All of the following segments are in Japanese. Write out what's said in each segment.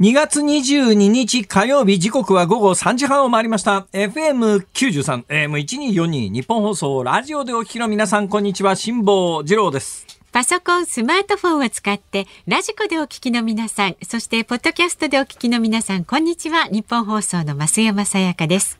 2月22日火曜日時刻は午後3時半を回りました。FM93 AM1242 ニッポン放送ラジオでお聞きの皆さんこんにちは辛坊治郎です。パソコン、スマートフォンを使ってラジコでお聞きの皆さんそしてポッドキャストでお聞きの皆さんこんにちは。ニッポン放送の増山さやかです。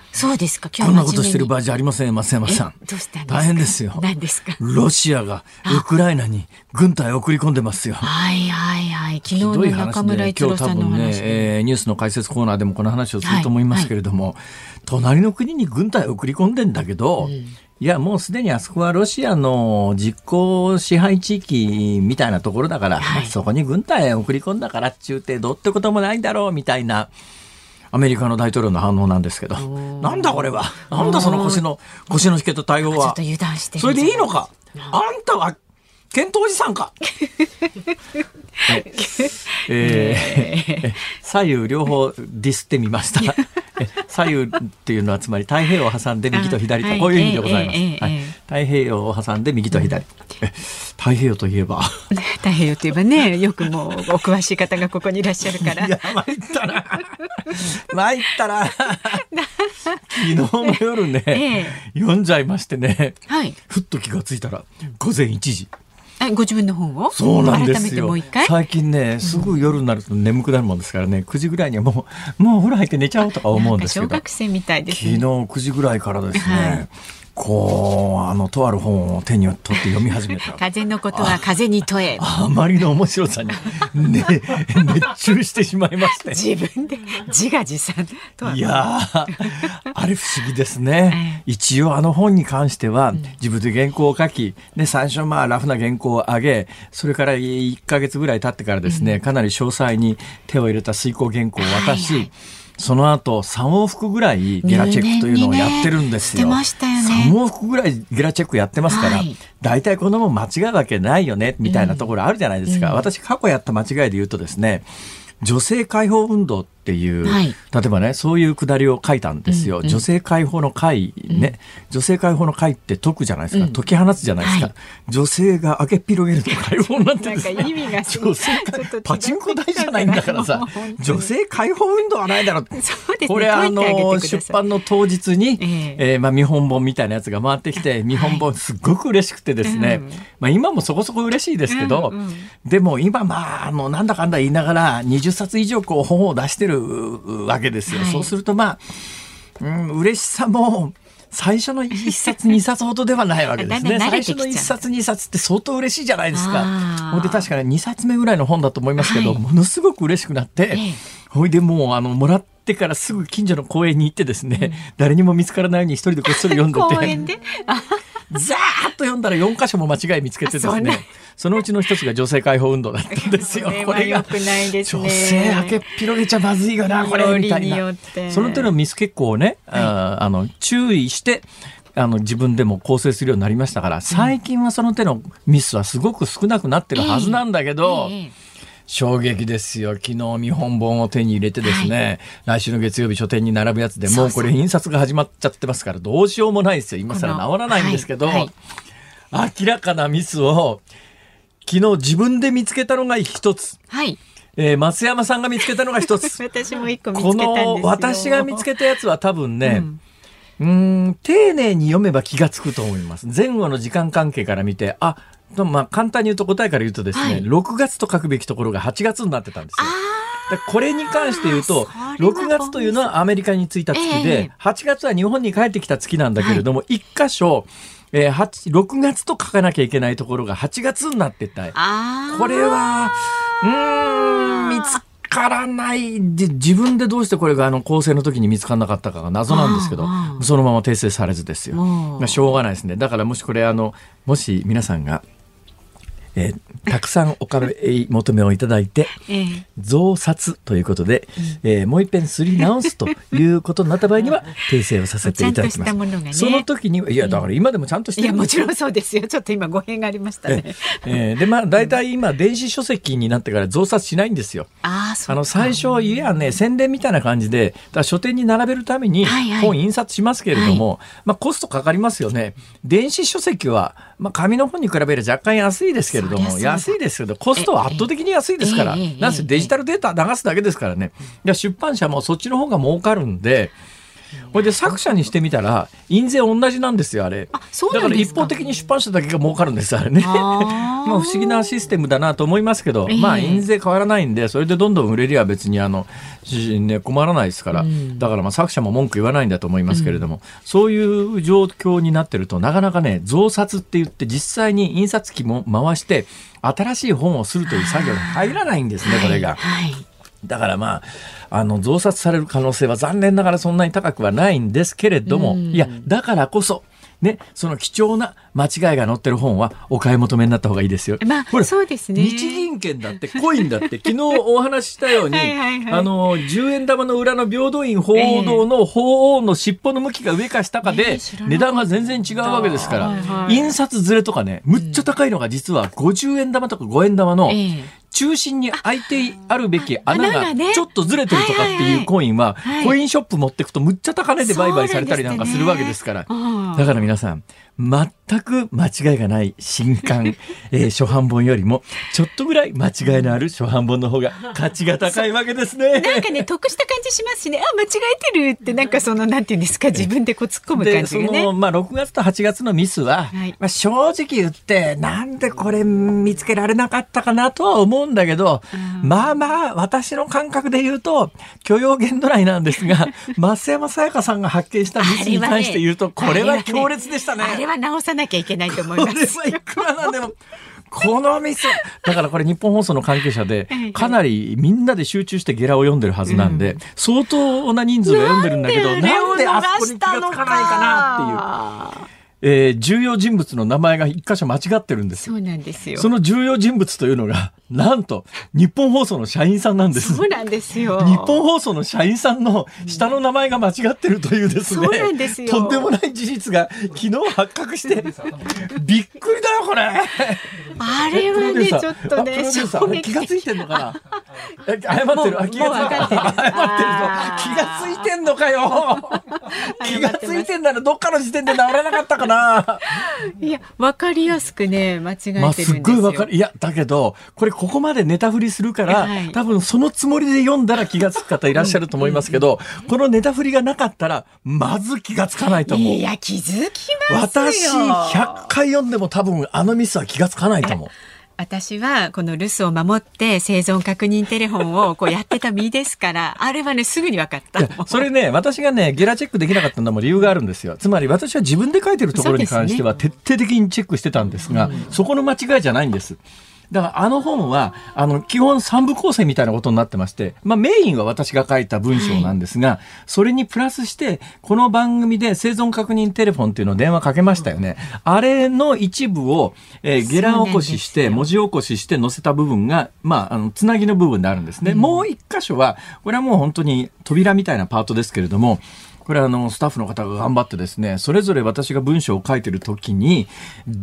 そうですか。今日こんなことしてる場合じゃありません、松山さん。どうした大変ですよ。何ですか？ロシアがウクライナに軍隊を送り込んでますよ。はいはいはい。昨日の中村一郎さんの話ね、えー、ニュースの解説コーナーでもこの話をすると思いますけれども、はいはい、隣の国に軍隊を送り込んでんだけど、うんいや、もうすでにあそこはロシアの実効支配地域みたいなところだから、はい、そこに軍隊を送り込んだからっちゅうてどうってこともないんだろうみたいなアメリカの大統領の反応なんですけど、なんだこれは、なんだその腰の、腰の引けた対応は。それでいいのか。あんたは、検討おじさんか えー、左右両方ディスってみました。左右っていうのはつまり太平洋を挟んで右と左とこういう意味でございます。はい、太平洋を挟んで右と左。太平洋といえば。太平洋といえばね、よくもうお詳しい方がここにいらっしゃるから。いや、参ったな。参ったな。昨日の夜ね、ええ、読んじゃいましてね、はい、ふっと気がついたら午前1時。ご自分の本を？そうなんですよ。最近ねすぐ夜になると眠くなるもんですからね。9時ぐらいにはもう もうお風呂入って寝ちゃおうとか思うんですけど。小学生みたいです、ね、昨日9時ぐらいからですね、はいこうあのとある本を手に取って読み始めた。風のことは風に問え。あまりの面白さに、ね、熱中してしまいまして。自分で自画自賛。いやあれ不思議ですね、一応あの本に関しては、自分で原稿を書きで最初まあラフな原稿を上げそれから1か月ぐらい経ってからですね、かなり詳細に手を入れた遂行原稿を渡し、はいはい。その後3往復ぐらいゲラチェックというのをやってるんですよ。ねね、3往復ぐらいゲラチェックやってますから、はい、大体このもん間違うわけないよねみたいなところあるじゃないですか。うん、私過去やった間違いで言うとですね、女性解放運動っていう、はい、例えばねそういうくだりを書いたんですよ、うんうん、女性解放の会ね、うん、女性解放の会って解くじゃないですか、うん、解き放つじゃないですか、はい、女性が開けっ広げるの解放なんて。ですね女性パチンコ台じゃないんだからさ。女性解放運動はないだろう、ね、これあの出版の当日に、えー、えー、まあ、見本本みたいなやつが回ってきて見本本すっごく嬉しくてですね、はい、まあ、今もそこそこ嬉しいですけど、うんうん、でも今まああのなんだかんだ言いながら20冊以上こう本を出してるわけですよ。はい、そうするとまあ、うん、嬉しさも最初の1冊 2冊ほどではないわけですね。最初の1冊2冊って相当嬉しいじゃないですか。ほんで確かに2冊目ぐらいの本だと思いますけど、はい、ものすごく嬉しくなって、ほいでもうあのもらってからすぐ近所の公園に行ってですね、うん、誰にも見つからないように一人でこっそり読んでて。公園でザーッと読んだら4箇所も間違い見つけてですね。そのうちの一つが女性解放運動だったんですよ。これが女性開けっ広げちゃまずいよなこれみたいな。その手のミス結構ね、はい、ああの注意してあの自分でも構成するようになりましたから最近はその手のミスはすごく少なくなってるはずなんだけど。えーえー衝撃ですよ。昨日見本本を手に入れてですね、はい、来週の月曜日書店に並ぶやつでもうこれ印刷が始まっちゃってますからどうしようもないですよ。今更治らないんですけど、はいはい、明らかなミスを昨日自分で見つけたのが一つ。はい。えー、松山さんが見つけたのが一つ。私も一個見つけたんですこの私が見つけたやつは多分ね、うん、うん丁寧に読めば気がつくと思います。前後の時間関係から見て、あ、まあ簡単に言うと答えから言うとですね、はい、6月と書くべきところが8月になってたんですよ。これに関して言うと、6月というのはアメリカに着いた月で、8月は日本に帰ってきた月なんだけれども、1箇所、えー、6月と書かなきゃいけないところが8月になってた。これは、うん、見つからないで、自分でどうしてこれがあの構成の時に見つからなかったかが謎なんですけど、そのまま訂正されずですよ。まあ、しょうがないですね。だからもしこれあの、もし皆さんが、えーたくさんお買い求めをいただいて、ええ。増刷ということで、えーもう一遍すり直すということになった場合には 訂正をさせていただきます。ね。その時にはいやだから今でもちゃんとしていやるんですよ。もちろんそうですよ。ちょっと今語弊がありましたね。ええ。ーでまあ大体今電子書籍になってから増刷しないんですよ。ああの最初いやね宣伝みたいな感じでだ書店に並べるためにはいはい。本印刷しますけれども、まあコストかかりますよね。電子書籍は、まあ、紙の本に比べる若干安いですけれども安いですけどコストは圧倒的に安いですからなんせデジタルデータ流すだけですからね。出版社もそっちの方が儲かるんで。これで作者にしてみたら印税同じなんですよあれ。あそうだから一方的に出版社だけが儲かるんですあれね。まあ不思議なシステムだなと思いますけど、ええ。まあ印税変わらないんでそれでどんどん売れりゃ別にあの、しね、困らないですから、うん。だからまあ作者も文句言わないんだと思いますけれども、そういう状況になってるとなかなかね増刷って言って実際に印刷機も回して新しい本をするという作業に入らないんですねこれが。はいだからまあ、あの、増刷される可能性は残念ながらそんなに高くはないんですけれども、うん。いや、だからこそ、ね、その貴重な間違いが載ってる本はお買い求めになった方がいいですよ。まあそうですね。日銀券だってコインだって昨日お話ししたようにはいはい。はいあの10円玉の裏の平等院鳳凰堂の鳳凰の尻尾の向きが上か下かえでえ知らなかった。値段が全然違うわけですから、はいはい。印刷ずれとかねむっちゃ高いのが実は50円玉とか5円玉のええ。中心に開いてあるべき穴がちょっとずれてるとかっていうコインははいコインショップ持ってくとむっちゃ高値で売買されたりなんかするわけですから。あ。だから皆さん、全く間違いがない新刊、えー初版本よりも、ちょっとぐらい間違いのある初版本の方が価値が高いわけですね。なんかね得した感じしますしね。あ間違えてるってなんかそのなんていうんですか自分でこう突っ込む感じがね。の、まあ、6月と8月のミスは、はい。まあ、正直言って、なんでこれ見つけられなかったかなとは思うんだけど、うんまあまあ、私の感覚で言うと、許容限度内なんですが、増山さやかさんが発見したミスに関して言うと、これは強烈でしたね。は直さなきゃいけないと思います。はいくらなんでも。このミスだからこれ日本放送の関係者ではいかなりみんなで集中してゲラを読んでるはずなんで、相当な人数が読んでるんだけどなんであそこに気がつかないかなっていう、えー重要人物の名前が一箇所間違ってるんです。よそうなんですよ。その重要人物というのが なんと日本放送の社員さんなんです。そうなんですよ。日本放送の社員さんの下の名前が間違ってるというですね、そうなんですよ。とんでもない事実が昨日発覚して びっくりだよこれ。あれはねちょっとね気がついてんのかな？え謝ってる？あ気がついてる。謝ってる気がついてんのかよ。気がついてんならどっかの時点で治らなかったかないやわかりやすくね間違えてるんまあ、ですよ。すっごいわかる。いや、だけど、これここまでネタ振りするから、はい多分そのつもりで読んだら気がつく方いらっしゃると思いますけど、このネタ振りがなかったら、まず気がつかないと思うい。や気づきますよ。私、100回読んでも多分あのミスは気がつかないと思う。私はこの留守を守って生存確認テレフォンをこうやってた身ですから、あれはねすぐに分かった。それね、私がね、ゲラチェックできなかったのも理由があるんですよ。つまり私は自分で書いてるところに関しては徹底的にチェックしてたんですが、そこの間違いじゃないんです。だからあの本は、あの、基本三部構成みたいなことになってまして、まあメインは私が書いた文章なんですが、それにプラスして、この番組で生存確認テレフォンっていうのを電話かけましたよね。あれの一部を、えーゲラ起こしして、文字起こしして載せた部分が、まあ、あの、つなぎの部分であるんですね。もう一箇所は、これはもう本当に扉みたいなパートですけれども、これはあのスタッフの方が頑張ってですねそれぞれ私が文章を書いてる時に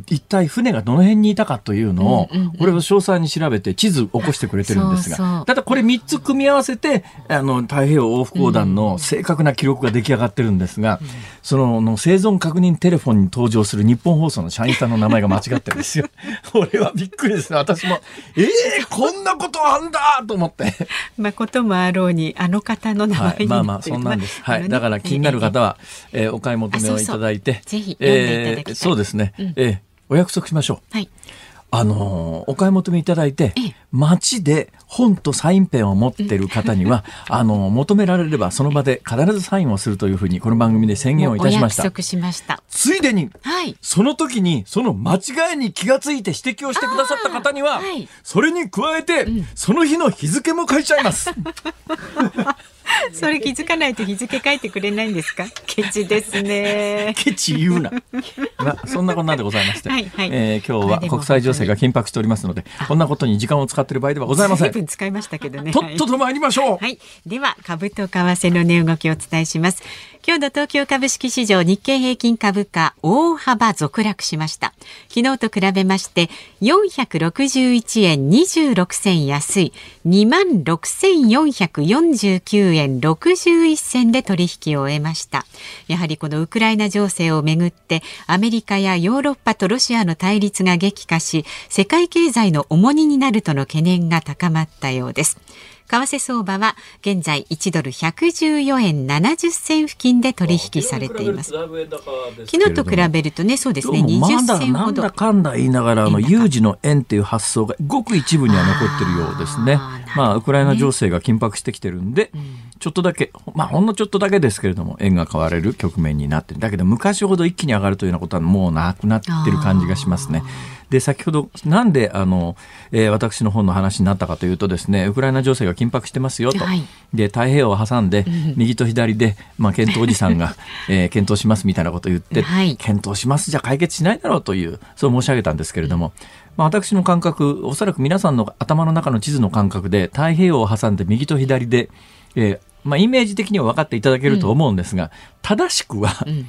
一体船がどの辺にいたかというのを、これを詳細に調べて地図起こしてくれてるんですがそうそうただこれ3つ組み合わせてあの太平洋往復横断の正確な記録が出来上がってるんですが、そのの生存確認テレフォンに登場する日本放送の社員さんの名前が間違ってるんですよ。俺はびっくりですね私もえー、こんなことあんだと思って。まあこともあろうにあの方の名前はい、にまあまあそんなんです。はい、だから気になる方は、えーお買い求めをいただいて、ぜひ読んでいただきたい。えーそうですね。うん。えーお約束しましょう。はい。あのーお買い求めいただいてええ、街で本とサインペンを持ってる方には、あのー求められればその場で必ずサインをするというふうにこの番組で宣言をいたしました。お約。束しました。ついでに、はい。その時にその間違いに気がついて指摘をしてくださった方には、はい。それに加えて、その日の日付も書いちゃいます。それ気づかないと日付書いてくれないんですか？ケチですね。ケチ言うな。まあ、そんなこんなでございまして、はいはい、えー、今日は国際情勢が緊迫しておりますので、こんなことに時間を使っている場合ではございません。随分使いましたけどね。とっとと参りましょう。はい、では株と為替の値動きをお伝えします。今日の東京株式市場日経平均株価大幅続落しました。昨日と比べまして461円26銭安い26,449円61銭で取引を終えました。やはりこのウクライナ情勢をめぐってアメリカやヨーロッパとロシアの対立が激化し世界経済の重荷になるとの懸念が高まったようです。為替相場は現在1ドル114円70銭付近で取引されています。昨日と比べるとね、そうですね、20銭ほど。なんだかんだ言いながら、あの、有事の円っていう発想がごく一部には残ってるようですね。まあ、ウクライナ情勢が緊迫してきてるんで、ちょっとだけ、まあ、ほんのちょっとだけですけれども、円が買われる局面になってる。だけど、昔ほど一気に上がるというようなことはもうなくなってる感じがしますね。で、先ほど、なんで、あの、えー、私の本の話になったかというとですね、ウクライナ情勢が緊迫してますよと。はい、で、太平洋を挟んで、右と左で、まあ、検討おじさんが、えー、検討しますみたいなことを言って、はい、検討しますじゃ解決しないだろうという、そう申し上げたんですけれども、まあ、私の感覚、おそらく皆さんの頭の中の地図の感覚で、太平洋を挟んで右と左で、えー、まあ、イメージ的には分かっていただけると思うんですが、うん、正しくは、うん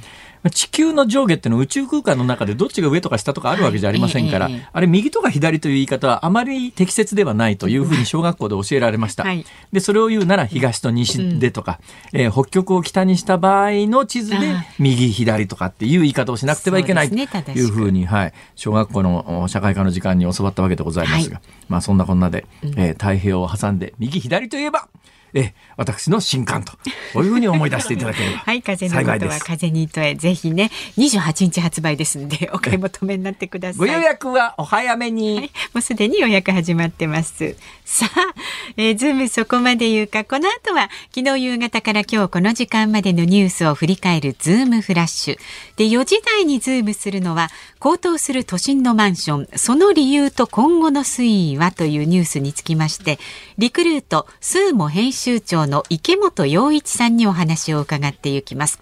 地球の上下っていうのは宇宙空間の中でどっちが上とか下とかあるわけじゃありませんから、はい、あれ右とか左という言い方はあまり適切ではないというふうに小学校で教えられました。はい、で、それを言うなら東と西でとか、うん、えー、北極を北にした場合の地図で右左とかっていう言い方をしなくてはいけないというふうに、はい、小学校の社会科の時間に教わったわけでございますが、はい、まあそんなこんなで、えー、太平洋を挟んで右左といえば、え私の新刊とこういうふうに思い出していただければ。はい風のことは風にとえぜひね28日発売ですので お買い求めになってください。ご予約はお早めに、はい、もうすでに予約始まってます。さあ、えー、ズームそこまで言うか。この後は昨日夕方から今日この時間までのニュースを振り返るズームフラッシュ。で4時台にズームするのは高騰する都心のマンション。その理由と今後の推移はというニュースにつきましてリクルート SUUMO 編集長の池本洋一さんにお話を伺っていきます。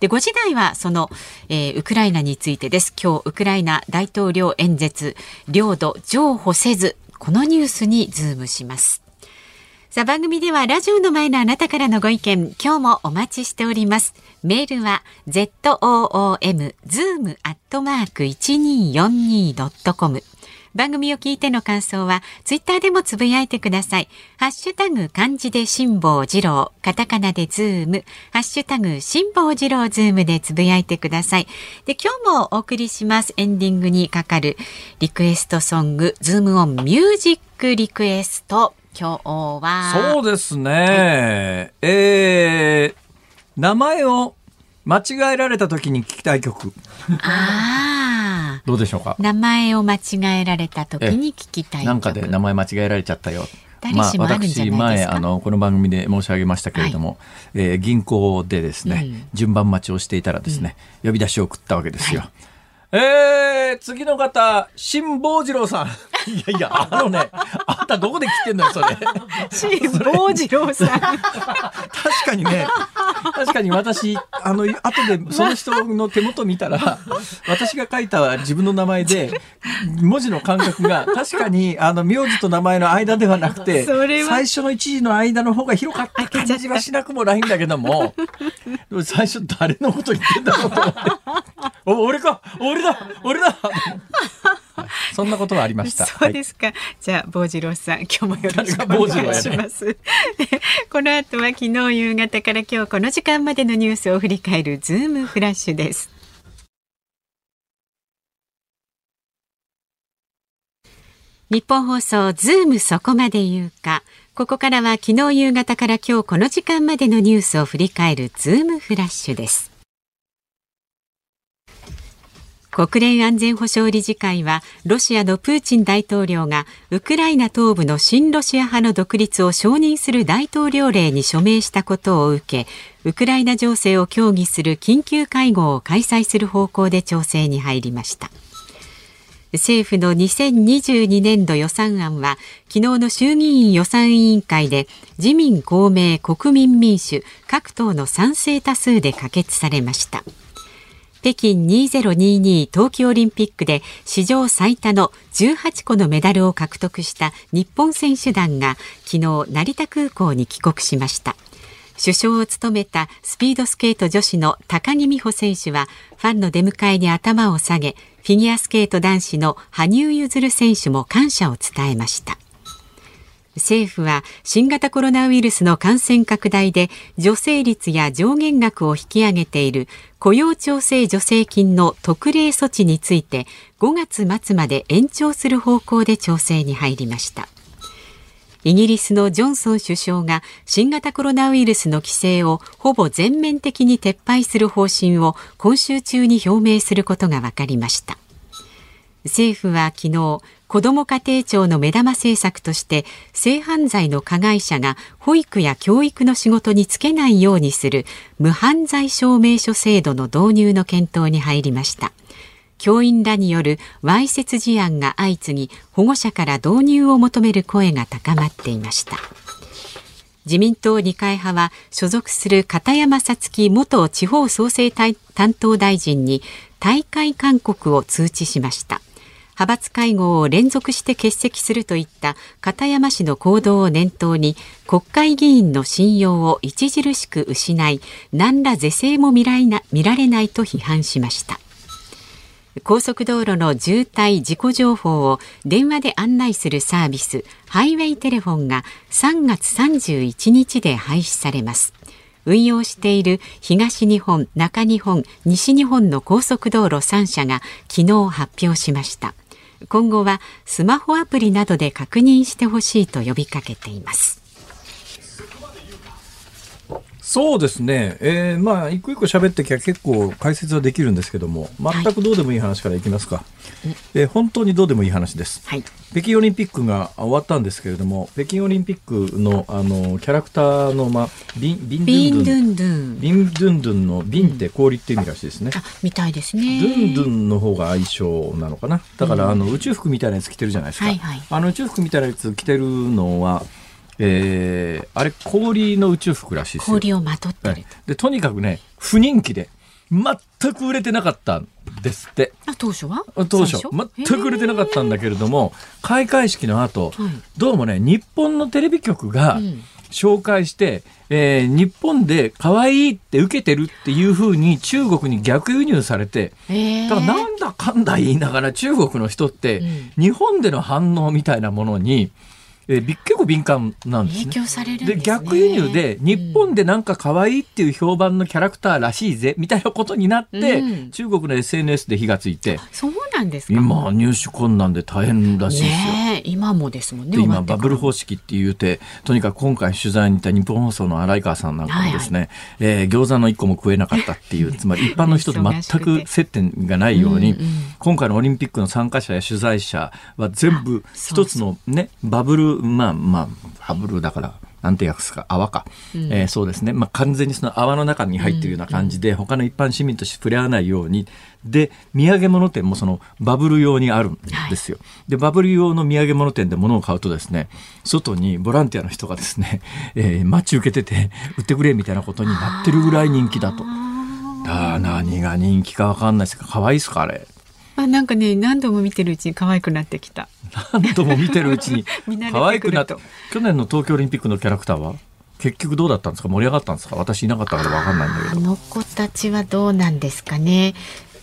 で5時台はその、えー、ウクライナについてです。今日ウクライナ大統領演説領土譲歩せずこのニュースにズームします。さあ番組ではラジオの前のあなたからのご意見今日もお待ちしております。メールは zoom zoom アットマーク 1242.com 番組を聞いての感想はツイッターでもつぶやいてください。ハッシュタグ漢字で辛坊治郎、カタカナでズーム、ハッシュタグ辛坊治郎ズームでつぶやいてください。で、今日もお送りします。エンディングにかかるリクエストソング、ズームオンミュージックリクエスト。今日は。そうですね。えー、名前を間違えられた時に聞きたい曲。ああ。どうでしょうか？名前を間違えられた時に聞きたいなんかで名前間違えられちゃったよまあ、私前あのこの番組で申し上げましたけれども、はい、えー、銀行でですね、うん、順番待ちをしていたらですね、うん、呼び出しを送ったわけですよ。はいえー、次の方、辛坊治郎さん。いやいや、あのね、あんたどこで来てんのよ、それ。辛坊治郎さん。確かにね、確かに私、あの、後でその人の手元見たら、私が書いた自分の名前で、文字の間隔が確かに、あの、名字と名前の間ではなくて、最初の一時の間の方が広かった感じはしなくもないんだけども、最初誰のこと言ってんだろうと思って。お、俺か俺だ俺だ そんなことはありました。そうですか。はい、じゃあ、坊次郎さん、今日もよろしくお願いします。ね、この後は昨日夕方から今日この時間までのニュースを振り返るズームフラッシュです。ニッポン放送ズームそこまで言うか。ここからは昨日夕方から今日この時間までのニュースを振り返るズームフラッシュです。国連安全保障理事会はロシアのプーチン大統領がウクライナ東部の親ロシア派の独立を承認する大統領令に署名したことを受けウクライナ情勢を協議する緊急会合を開催する方向で調整に入りました。政府の2022年度予算案は昨日の衆議院予算委員会で自民公明国民民主各党の賛成多数で可決されました。北京2022冬季オリンピックで史上最多の18個のメダルを獲得した日本選手団が昨日成田空港に帰国しました。首相を務めたスピードスケート女子の高木美帆選手はファンの出迎えに頭を下げフィギュアスケート男子の羽生結弦選手も感謝を伝えました。政府は新型コロナウイルスの感染拡大で助成率や上限額を引き上げている雇用調整助成金の特例措置について5月末まで延長する方向で調整に入りました。イギリスのジョンソン首相が新型コロナウイルスの規制をほぼ全面的に撤廃する方針を今週中に表明することが分かりました。政府は昨日子ども家庭庁の目玉政策として性犯罪の加害者が保育や教育の仕事に就けないようにする無犯罪証明書制度の導入の検討に入りました。教員らによるわいせつ事案が相次ぎ保護者から導入を求める声が高まっていました。自民党二階派は所属する片山さつき元地方創生担当大臣に大会勧告を通知しました。派閥会合を連続して欠席するといった片山氏の行動を念頭に国会議員の信用を著しく失い何ら是正も見られないと批判しました。高速道路の渋滞事故情報を電話で案内するサービスハイウェイテレフォンが3月31日で廃止されます。運用している東日本、中日本、西日本の高速道路3社が昨日発表しました。今後はスマホアプリなどで確認してほしいと呼びかけています。そうですね、えー、まあ一個一個喋ってきゃ結構解説はできるんですけども全くどうでもいい話からいきますか、はい、えー、本当にどうでもいい話です、はい、北京オリンピックが終わったんですけれども北京オリンピックのあのキャラクターの、まあ、ビンビンドゥンドゥン。ビンドゥンドゥン。のビンって氷って意味らしいですね、うん、みたいですね。ドゥンドゥンの方が相性なのかな。だから、うん、あの宇宙服みたいなやつ着てるじゃないですか、はいはい、あの宇宙服みたいなやつ着てるのはえー、あれ氷の宇宙服らしいですよ。氷をまとってる、はい、でとにかくね不人気で全く売れてなかったんですって。あ当初は？当初全く売れてなかったんだけれども開会式の後、はい、どうもね日本のテレビ局が、紹介して、えー、日本で可愛いって受けてるっていうふうに中国に逆輸入されて、だからなんだかんだ言いながら中国の人って、日本での反応みたいなものにえー、結構敏感なんです、ね、影響されるで、ね、逆輸入で日本でなんか可愛いっていう評判のキャラクターらしいぜ、みたいなことになって、うん、中国の SNS で火がついて。そうなんですか？今入手困難で大変らしいですよ、ね、今もですもんね今バブル方式って言うてとにかく今回取材に行った日本放送の荒井川さんなんかもですね、はいはい、えー、餃子の一個も食えなかったっていうつまり一般の人と 全く接点がないようにうん、今回のオリンピックの参加者や取材者は全部一つのねバブルまあまあ、ハブルだから、なんて訳すか、泡か。うん、えー、そうですね。まあ、完全にその泡の中に入っているような感じで、うん、他の一般市民として触れ合わないように、で、土産物店もそのバブル用にあるんですよ。はい、で、バブル用の土産物店で物を買うとですね、外にボランティアの人がですね、えー、待ち受けてて、売ってくれみたいなことになってるぐらい人気だと。だ何が人気かわかんないですか可愛いですかあれ。あなんかね何度も見てるうちに可愛くなってきた。何度も見てるうちに 可愛くなって去年の東京オリンピックのキャラクターは結局どうだったんですか？盛り上がったんですか？私いなかったから分かんないんだけど。あの子たちはどうなんですかね？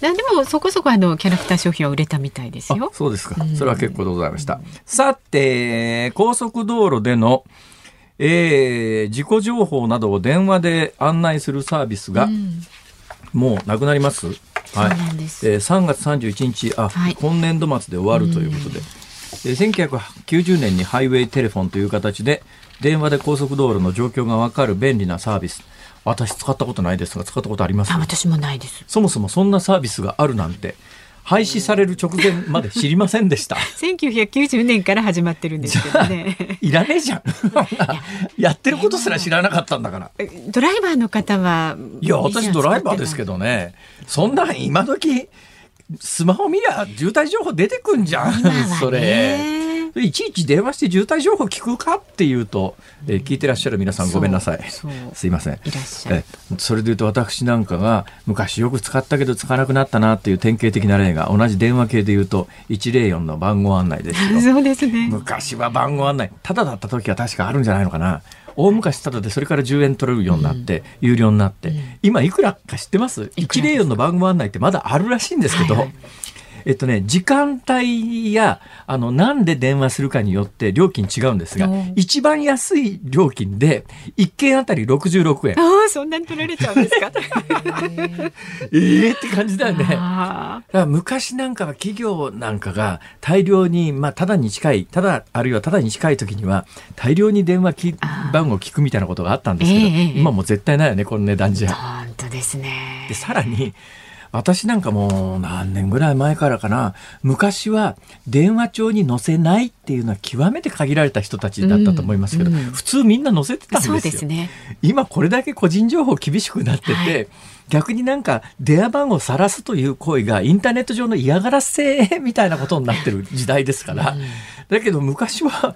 でもそこそこあのキャラクター商品は売れたみたいですよ。そうですか。それは結構でございました。さて高速道路での、えー、事故情報などを電話で案内するサービスが、うん、もうなくなります？はい、えー、3月31日あ、はい、今年度末で終わるということで、で1990年にハイウェイテレフォンという形で電話で高速道路の状況が分かる便利なサービス。私使ったことないですが使ったことあります？あ私もないです。そもそもそんなサービスがあるなんて廃止される直前まで知りませんでした。1990年から始まってるんですけどね。いらねえじゃん。やってることすら知らなかったんだから。ドライバーの方はいや私ドライバーですけどね。そんな今時スマホ見りゃ渋滞情報出てくんじゃん、今はね。それ。いちいち電話して渋滞情報聞くかっていうと、えー聞いてらっしゃる皆さんごめんなさい。すいません。いらっしゃそれで言うと私なんかが昔よく使ったけど使わなくなったなっていう典型的な例が同じ電話系で言うと104の番号案内ですよ。そうですね。昔は番号案内ただだった時は確かあるんじゃないのかな大昔ただでそれから10円取れるようになって、有料になって、今いくらか知ってます？いくらですか ?104 の番号案内ってまだあるらしいんですけど、はいはいえっとね、時間帯や、あの、なんで電話するかによって料金違うんですがお、一番安い料金で、1件あたり66円。ああ、そんなに取られちゃうんですか？ええって感じだよね。だかあら昔なんかは企業なんかが大量に、まあ、ただに近い、ただ、あるいはただに近い時には、大量に電話き番号聞くみたいなことがあったんですけど、ええええ今もう絶対ないよね、この値段じあ、ゃ。本当ですねで、。さらに、私なんかもう何年ぐらい前からかな、昔は電話帳に載せないっていうのは極めて限られた人たちだったと思いますけど、うんうん。普通みんな載せてたんですよ。すね。今これだけ個人情報厳しくなってて、はい。逆になんか電話番号を晒すという行為がインターネット上の嫌がらせみたいなことになってる時代ですから、だけど昔は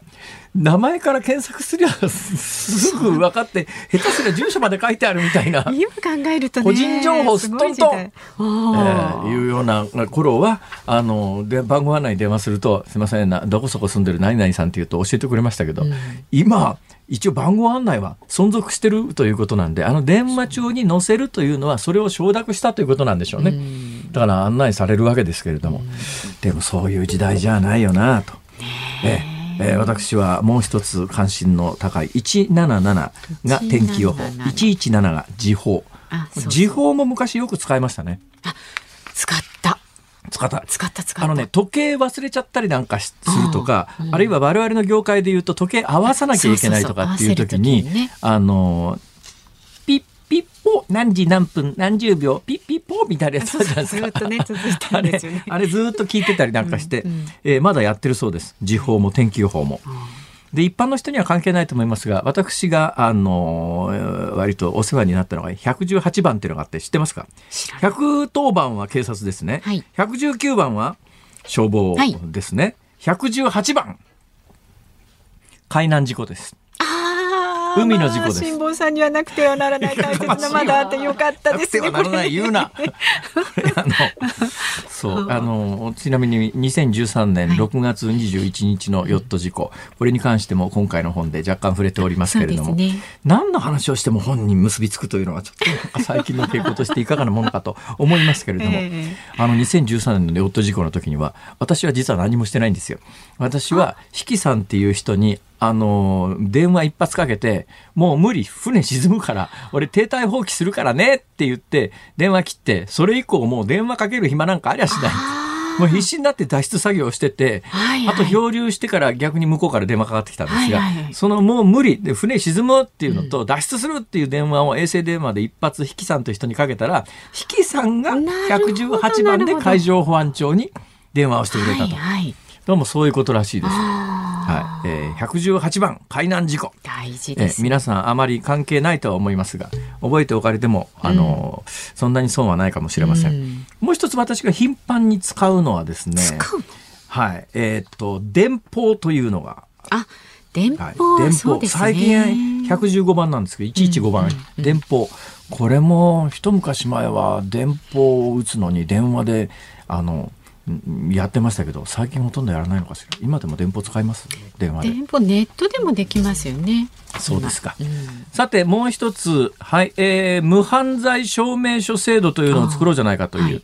名前から検索すりゃすぐ分かって下手すりゃ住所まで書いてあるみたいな。今考えるとね。個人情報すっとんとえーいうような頃はあので番号案内に電話すると「すいませんなどこそこ住んでる何々さん」って言うと教えてくれましたけど、今一応番号案内は存続してるということなんであの電話帳に載せるというのはそれを承諾したということなんでしょうね、だから案内されるわけですけれども、でもそういう時代じゃないよなと。えええー私はもう一つ関心の高い177が天気予報。177 117が時報。時報も昔よく使いましたね。使った。使った。使った、使った。あのね、時計忘れちゃったりなんかしするとか、あるいは我々の業界で言うと時計合わさなきゃいけないとかっていう時に、ね。あの、ピッポ、何時何分何十秒、ピッピッポみたいなやつじゃないですか。ずっとね、続いてるんですよね。あれ、あれずっと聞いてたりなんかして、うんうんえーまだやってるそうです。時報も天気予報も。で、一般の人には関係ないと思いますが、私が、あのー割とお世話になったのが118番っていうのがあって知ってますか？知らない。110番は警察ですね。はい119番は消防ですね。118番海難事故です。海の事故です。まあ辛坊さんにはなくてはならない大切なまだあってよかったですね。なくてはならない言うな。あのそうあのちなみに2013年6月21日のヨット事故、これに関しても今回の本で若干触れておりますけれども、ね。何の話をしても本に結びつくというのはちょっと最近の傾向としていかがなものかと思いますけれども、ええ。あの2013年のヨット事故の時には私は実は何もしてないんですよ。私は引きさんっていう人にあの電話一発かけてもう無理船沈むから俺停滞放棄するからねって言って電話切ってそれ以降もう電話かける暇なんかありゃしない。もう必死になって脱出作業をしてて、はいはい。あと漂流してから逆に向こうから電話かかってきたんですが、はいはいはい。そのもう無理で船沈むっていうのと、脱出するっていう電話を衛星電話で一発引きさんという人にかけたら引きさんがなるほど118番で海上保安庁に電話をしてくれたと、はいはい。どうもそういうことらしいです。あはい。えー、118番海難事故。ー大事えです。皆さんあまり関係ないとは思いますが覚えておかれてもあの、そんなに損はないかもしれません、うん。もう一つ私が頻繁に使うのはですね使うの？はい。えーっと電報というのが。あ、電はい。報、電報、ね。最近115番なんですけど115番、電報。これも一昔前は電報を打つのに電話であのんやってましたけど最近ほとんどやらないのかしら？今でも電報使います？電話で。電報ネットでもできますよね。そうですか。今。うん。さてもう一つ、はいえー無犯罪証明書制度というのを作ろうじゃないかという、はい。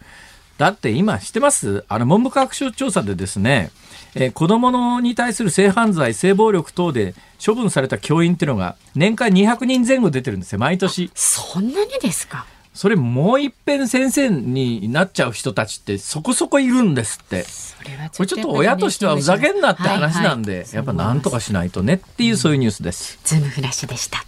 だって今知ってます？あの文部科学省調査でですね、えー子供のに対する性犯罪性暴力等で処分された教員っていうのが年間200人前後出てるんですよ毎年。そんなにですか？それもう一遍先生になっちゃう人たちってそこそこいるんですってこれちょっと親としてはふざけんなって話なんで、やっぱなんとかし。しないとねっていうそういうニュースです。ズームフラッシュでした。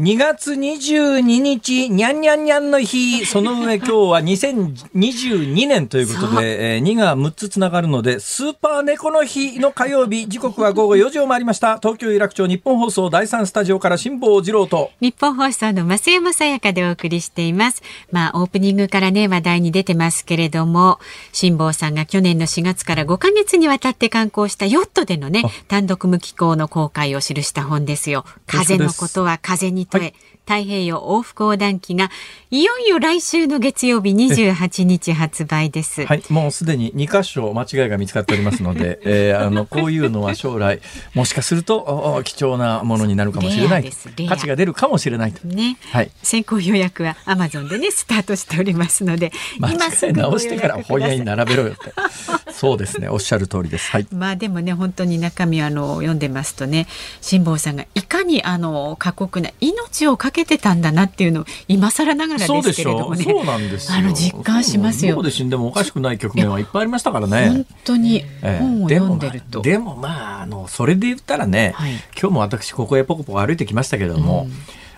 2月22日、にゃんにゃんにゃんの日、その上今日は2022年ということで、えー、2が6つつながるので、スーパー猫の日の火曜日、時刻は午後4時を回りました。東京有楽町日本放送第3スタジオから辛坊治郎と。日本放送の増山さやかでお送りしています。まあ、オープニングからね、話題に出てますけれども、辛坊さんが去年の4月から5ヶ月にわたって観光したヨットでのね、単独無寄港の航海を記した本ですよ。風のことは風にはい、太平洋往復横断機がいよいよ来週の月曜日28日発売です。はい、もうすでに2箇所間違いが見つかっておりますので、えー、あのこういうのは将来もしかすると貴重なものになるかもしれない。価値が出るかもしれないと。ね。はい。先行予約はアマゾンでねスタートしておりますので、間違い直してから本屋に並べろよって。そうですね。おっしゃる通りです。はい。まあでもね本当に中身あの読んでますとね、辛坊さんがいかにあの過酷な命をかけてたんだなっていうのを今更ながらですけれどもね。そうなんですあの実感しますよ。そうで死んでもおかしくない局面はいっぱいありましたからね。本当に本を読んでると、でもまああのそれで言ったらね、はい、今日も私ここへポコポコ歩いてきましたけれども、うん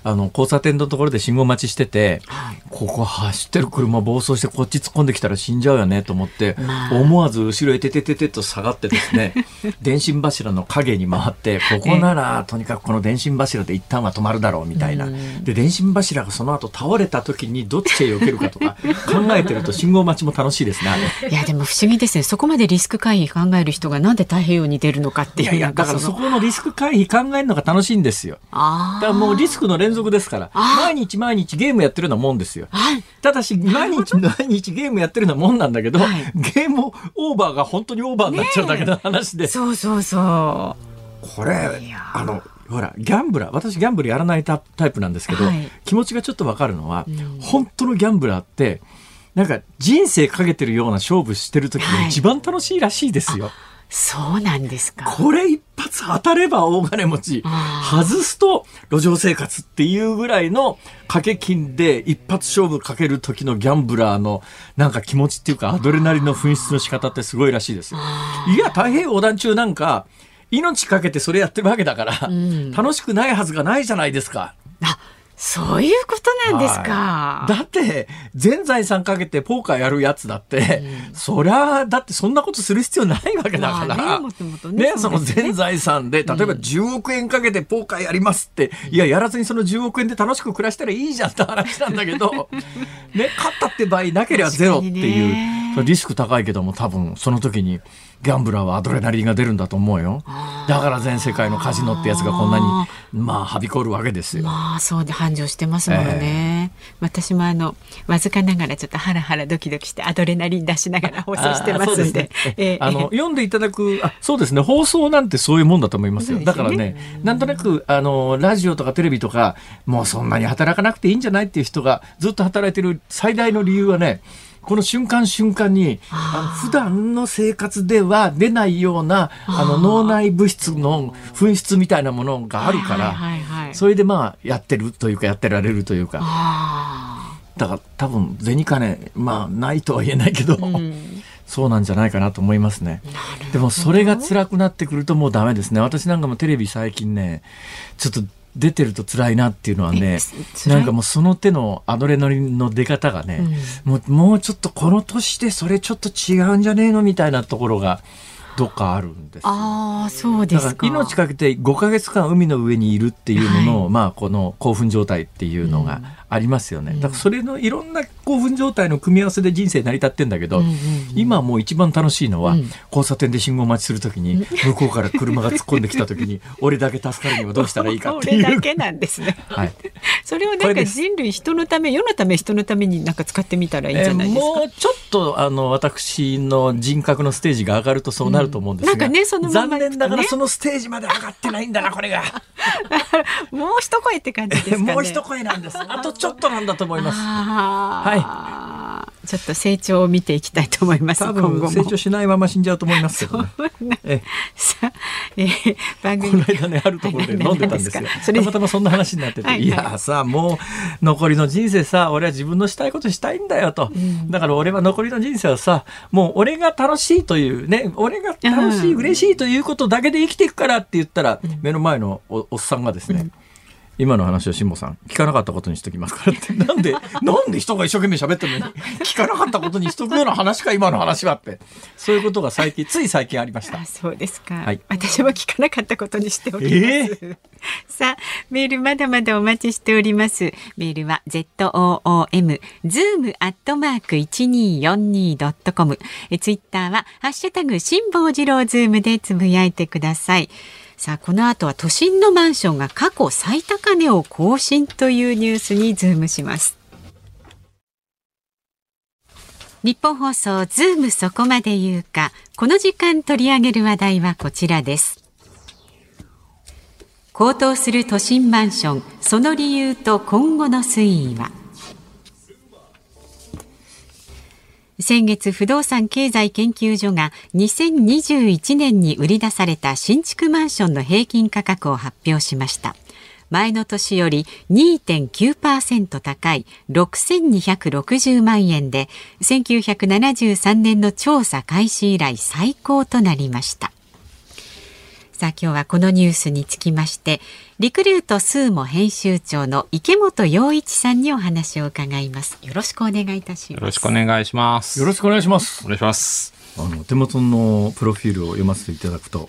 あの交差点のところで信号待ちしてて、はい、ここ走ってる車暴走してこっち突っ込んできたら死んじゃうよねと思って、まあ、思わず後ろへててててと下がってですね電信柱の影に回ってここならとにかくこの電信柱で一旦は止まるだろうみたいな、で電信柱がその後倒れた時にどっちへ避けるかとか考えてると信号待ちも楽しいですねいやでも不思議ですねそこまでリスク回避考える人がなんで太平洋に出るのかっていういやだからそこのリスク回避考えるのが楽しいんですよだからもうリスクの連続ですから。毎日毎日ゲームやってるようなもんですよ。ただし、毎日毎日ゲームやってるようなもんなんだけど、はい、ゲームオーバーが本当にオーバーになっちゃうだけの話で。そうそうそう。これ、あの、ほら、ギャンブラー、私ギャンブルやらないタイプなんですけど、はい、気持ちがちょっとわかるのは、うん、本当のギャンブラーって、なんか人生かけてるような勝負してる時が一番楽しいらしいですよ。はいそうなんですか。これ一発当たれば大金持ち。外すと路上生活っていうぐらいの掛け金で一発勝負かける時のギャンブラーのなんか気持ちっていうかアドレナリンの噴出の仕方ってすごいらしいですよ。いや、太平洋横断中なんか命かけてそれやってるわけだから、うん、楽しくないはずがないじゃないですか。あそういうことなんですか。だって、全財産かけてポーカーやるやつだって、うん、そりゃ、だってそんなことする必要ないわけだから。まあ、ね、ねねその全財産で、例えば10億円かけてポーカーやりますって、うん、いや、やらずにその10億円で楽しく暮らしたらいいじゃんって話なんだけど、ね、勝ったって場合なければゼロっていう、リスク高いけども多分その時に、ギャンブラーはアドレナリンが出るんだと思うよ。だから全世界のカジノってやつがこんなに、まあ、はびこるわけですよ。まあ、そうで繁盛してますものね。えー、私もあの、わずかながらちょっとハラハラドキドキしてアドレナリン出しながら放送してますんで。あの、読んでいただく、あ、そうですね、放送なんてそういうもんだと思いますよ。だからね、なんとなく、あの、ラジオとかテレビとか、もうそんなに働かなくていいんじゃないっていう人がずっと働いてる最大の理由はね、この瞬間瞬間に、あの普段の生活では出ないような、あの脳内物質の紛失みたいなものがあるから、それでまあやってるというかやってられるというか。だから多分銭金、まあないとは言えないけど、うんそうなんじゃないかなと思いますね。でもそれが辛くなってくるともうダメですね。私なんかもテレビ最近ね、ちょっと出てると辛いなっていうのはねなんかもうその手のアドレナリンの出方がね、うん、もうもうちょっとこの年でそれちょっと違うんじゃねえの？みたいなところがどっかあるんですああそうですか。命かけて5か月間海の上にいるっていうのの、はい、まあこの興奮状態っていうのがありますよね、だからそれのいろんな興奮状態の組み合わせで人生成り立ってんだけど、うんうんうん、今もう一番楽しいのは、うん、交差点で信号待ちするときに向こうから車が突っ込んできたときに俺だけ助かるにはどうしたらいいかっていう。俺だけなんですね。はい。それをなんか人類人のため世のため人のためになんか使ってみたらいいんじゃないですか。もうちょっとあの私の人格のステージが上がるとそうなると思うんですが、うん、なんかねその、ね、残念ながらそのステージまで上がってないんだなこれが。もう一声って感じですかね。もう一声なんです。あとちょっとなんだと思います。はい。ちょっと成長を見ていきたいと思います。多分成長しないまま死んじゃうと思いますけど、ね。えさえー、番組。この間ねあるところで飲んでたんですよ。たまたまそんな話になってて、はいい、やさもう残りの人生さ俺は自分のしたいことしたいんだよと、うん、だから俺は残りの人生はさもう俺が楽しいというね俺が楽しい、うん、嬉しいということだけで生きていくからって言ったら、うん、目の前のおおっさんがですね、今の話を辛坊さん聞かなかったことにしときますからって。なんで なんで人が一生懸命喋ってるのに聞かなかったことにしとくような話か今の話はって。そういうことが最近つい最近ありました。あそうですか、はい。私も聞かなかったことにしておきます、え さあメールまだまだお待ちしております。メールは zoom zoom アットマーク 1242.com えツイッターはハッシュタグ辛坊治郎ズームでつぶやいてくださいさあこの後は都心のマンションが過去最高値を更新というニュースにズームします。ニッポン放送ズームそこまで言うか。この時間取り上げる話題はこちらです。高騰する都心マンションその理由と今後の推移は？先月不動産経済研究所が2021年に売り出された新築マンションの平均価格を発表しました。前の年より2.9%高い6260万円で1973年の調査開始以来最高となりました。さあ今日はこのニュースにつきましてリクルートスーモ編集長の池本洋一さんにお話を伺います。よろしくお願いいたします。よろしくお願いします。よろしくお願いします。お願いします。あの手元のプロフィールを読ませていただくと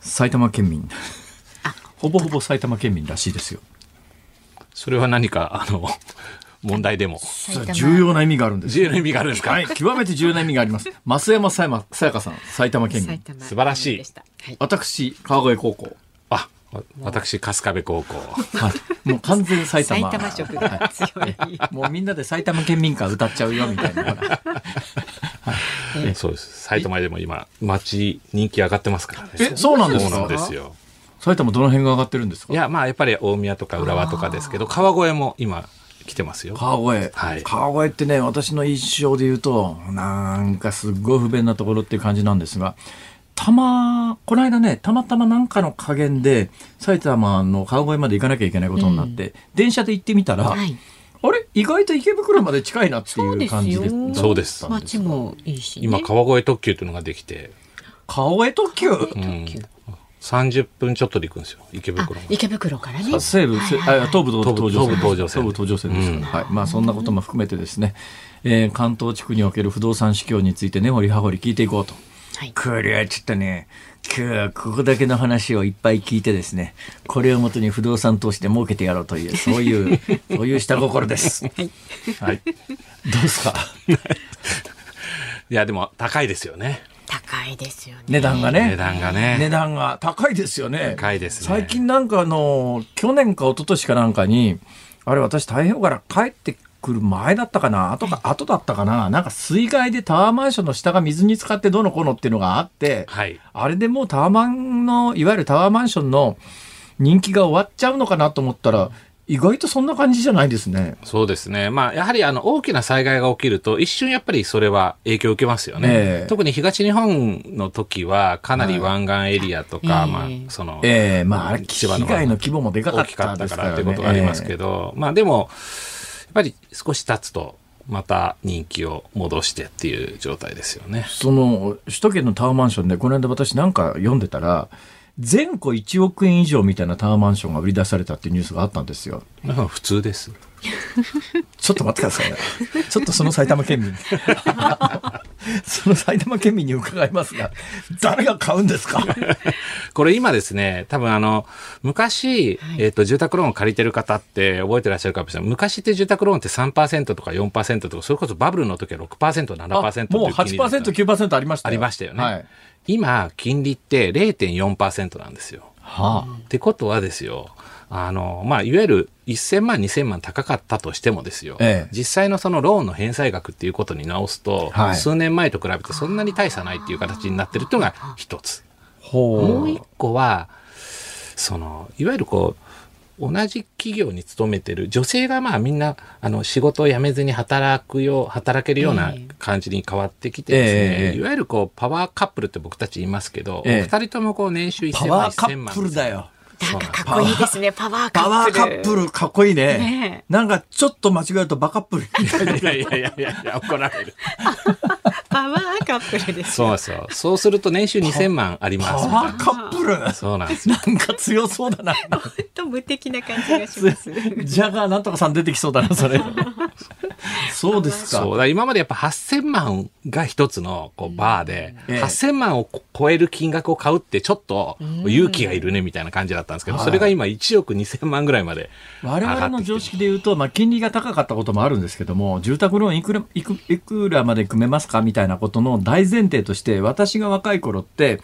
埼玉県民。ほぼほぼ埼玉県民らしいですよ。それは何か、あの、問題でも、重要な意味があるんです。重要な意味があるんですか、はい。極めて重要な意味があります。増山さやさやかさん埼玉。県民素晴らしい。でしたはい。私川越高校。あ、わ私、春日部高校。はい、もう完全埼埼玉。玉色が強い。もうみんなで埼玉県民歌歌っちゃうよみたいな。そうです。埼玉でも今、街、人気上がってますからね。えそうなんですか？そうなんですよ。埼玉どの辺が上がってるんですか？いや、まあ、やっぱり大宮とか浦和とかですけど、川越も今、来てますよ。川越、はい。川越ってね私の印象で言うとなんかすっごい不便なところっていう感じなんですがたまこの間ねたまたまなんかの加減で埼玉の川越まで行かなきゃいけないことになって、電車で行ってみたら、はい。あれ？意外と池袋まで近いなっていう感じでそうです。よそうです。街もいいし、ね、今、川越特急というのができて、川越特急？うん、30分ちょっとで行くんですよ、池あ袋。池袋からね。西武、はいはいはい。あ東武東上線。東武東上線。東武東上線ですから、うん。はい。まあそんなことも含めてですね、えー関東地区における不動産市況について根掘り葉掘り聞いていこうと。はい。これはちょっとね今日はここだけの話をいっぱい聞いてですねこれをもとに不動産投資で儲けてやろうというそういう そういう下心です。はい、どうですか？いや、でも、高いですよね。高いですよね値段がね値段がね。値段が高いですよね。高いですね最近なんかあの、去年か一昨年かなんかに、あれ私太平洋から帰ってくる前だったかな？後か、後だったかな？なんか水害でタワーマンションの下が水に浸かってどうのこうのっていうのがあって、はい。あれでもうタワーマンの、いわゆるタワーマンションの人気が終わっちゃうのかなと思ったら、意外とそんな感じじゃないですね。そうですね。まあ、やはりあの、大きな災害が起きると、一瞬やっぱりそれは影響を受けますよね。ええ特に東日本の時は、かなり湾岸エリアとか、はいまあええ、その、ええまああれ、被害の規模もでかかっ大きかったたですからっていうことがありますけど、まあでも、やっぱり少し経つと、また人気を戻してっていう状態ですよね。その首都圏のタワーマンションでこの間私なんか読んでたら全戸1億円以上みたいなタワーマンションが売り出されたっていうニュースがあったんですよ。まあ普通です。ちょっと待ってくださいね。ちょっとその埼玉県民。その埼玉県民に伺いますが、誰が買うんですか？これ今ですね、多分あの、昔、えっ、と、住宅ローンを借りてる方って覚えてらっしゃるかもしれない。昔って住宅ローンって3%とか4%とか、それこそバブルの時は6%、7%ってもういう金利だった8%、9%ありましたよありましたよね。はい。今、金利って0.4%なんですよ。はあ、ってことはですよ、あの、まあ、いわゆる1000万、2000万高かったとしてもですよ、ええ実際のそのローンの返済額っていうことに直すと、はい数年前と比べてそんなに大差ないっていう形になってるっていうのが一つ。ほもう一個は、その、いわゆるこう、同じ企業に勤めてる女性がまあみんなあの仕事を辞めずに働くよう働けるようなええ。感じに変わってきてですね、ええいわゆるこうパワーカップルって僕たち言いますけど、ええ。お二人ともこう年収1000パ万ワーカ1000万ップルだよ。なんかかっこいいですねパワーカパワーップルカップルかっこいいね。ねえなんかちょっと間違えるとバカップルいな。いやいやいやいやいや怒られるパパワーカップルですそうですよ。そうすると年収2000万ありパます。ワーカップルそうなんですよ。なんか強そうだな。本当無敵な感じがしますジャガーなんとかさん出てきそうだな、それ。そうですか。そうだ今までやっぱ8000万が一つのこうバーで、ええ8000万を超える金額を買うってちょっと勇気がいるねみたいな感じだったんですけど、はい。それが今1億2000万ぐらいまで我上がってきてる。々の常識で言うと、まあ、金利が高かったこともあるんですけども、住宅ローンいくら、いくいくらまで組めますかみたいなことの大前提として、私が若い頃って、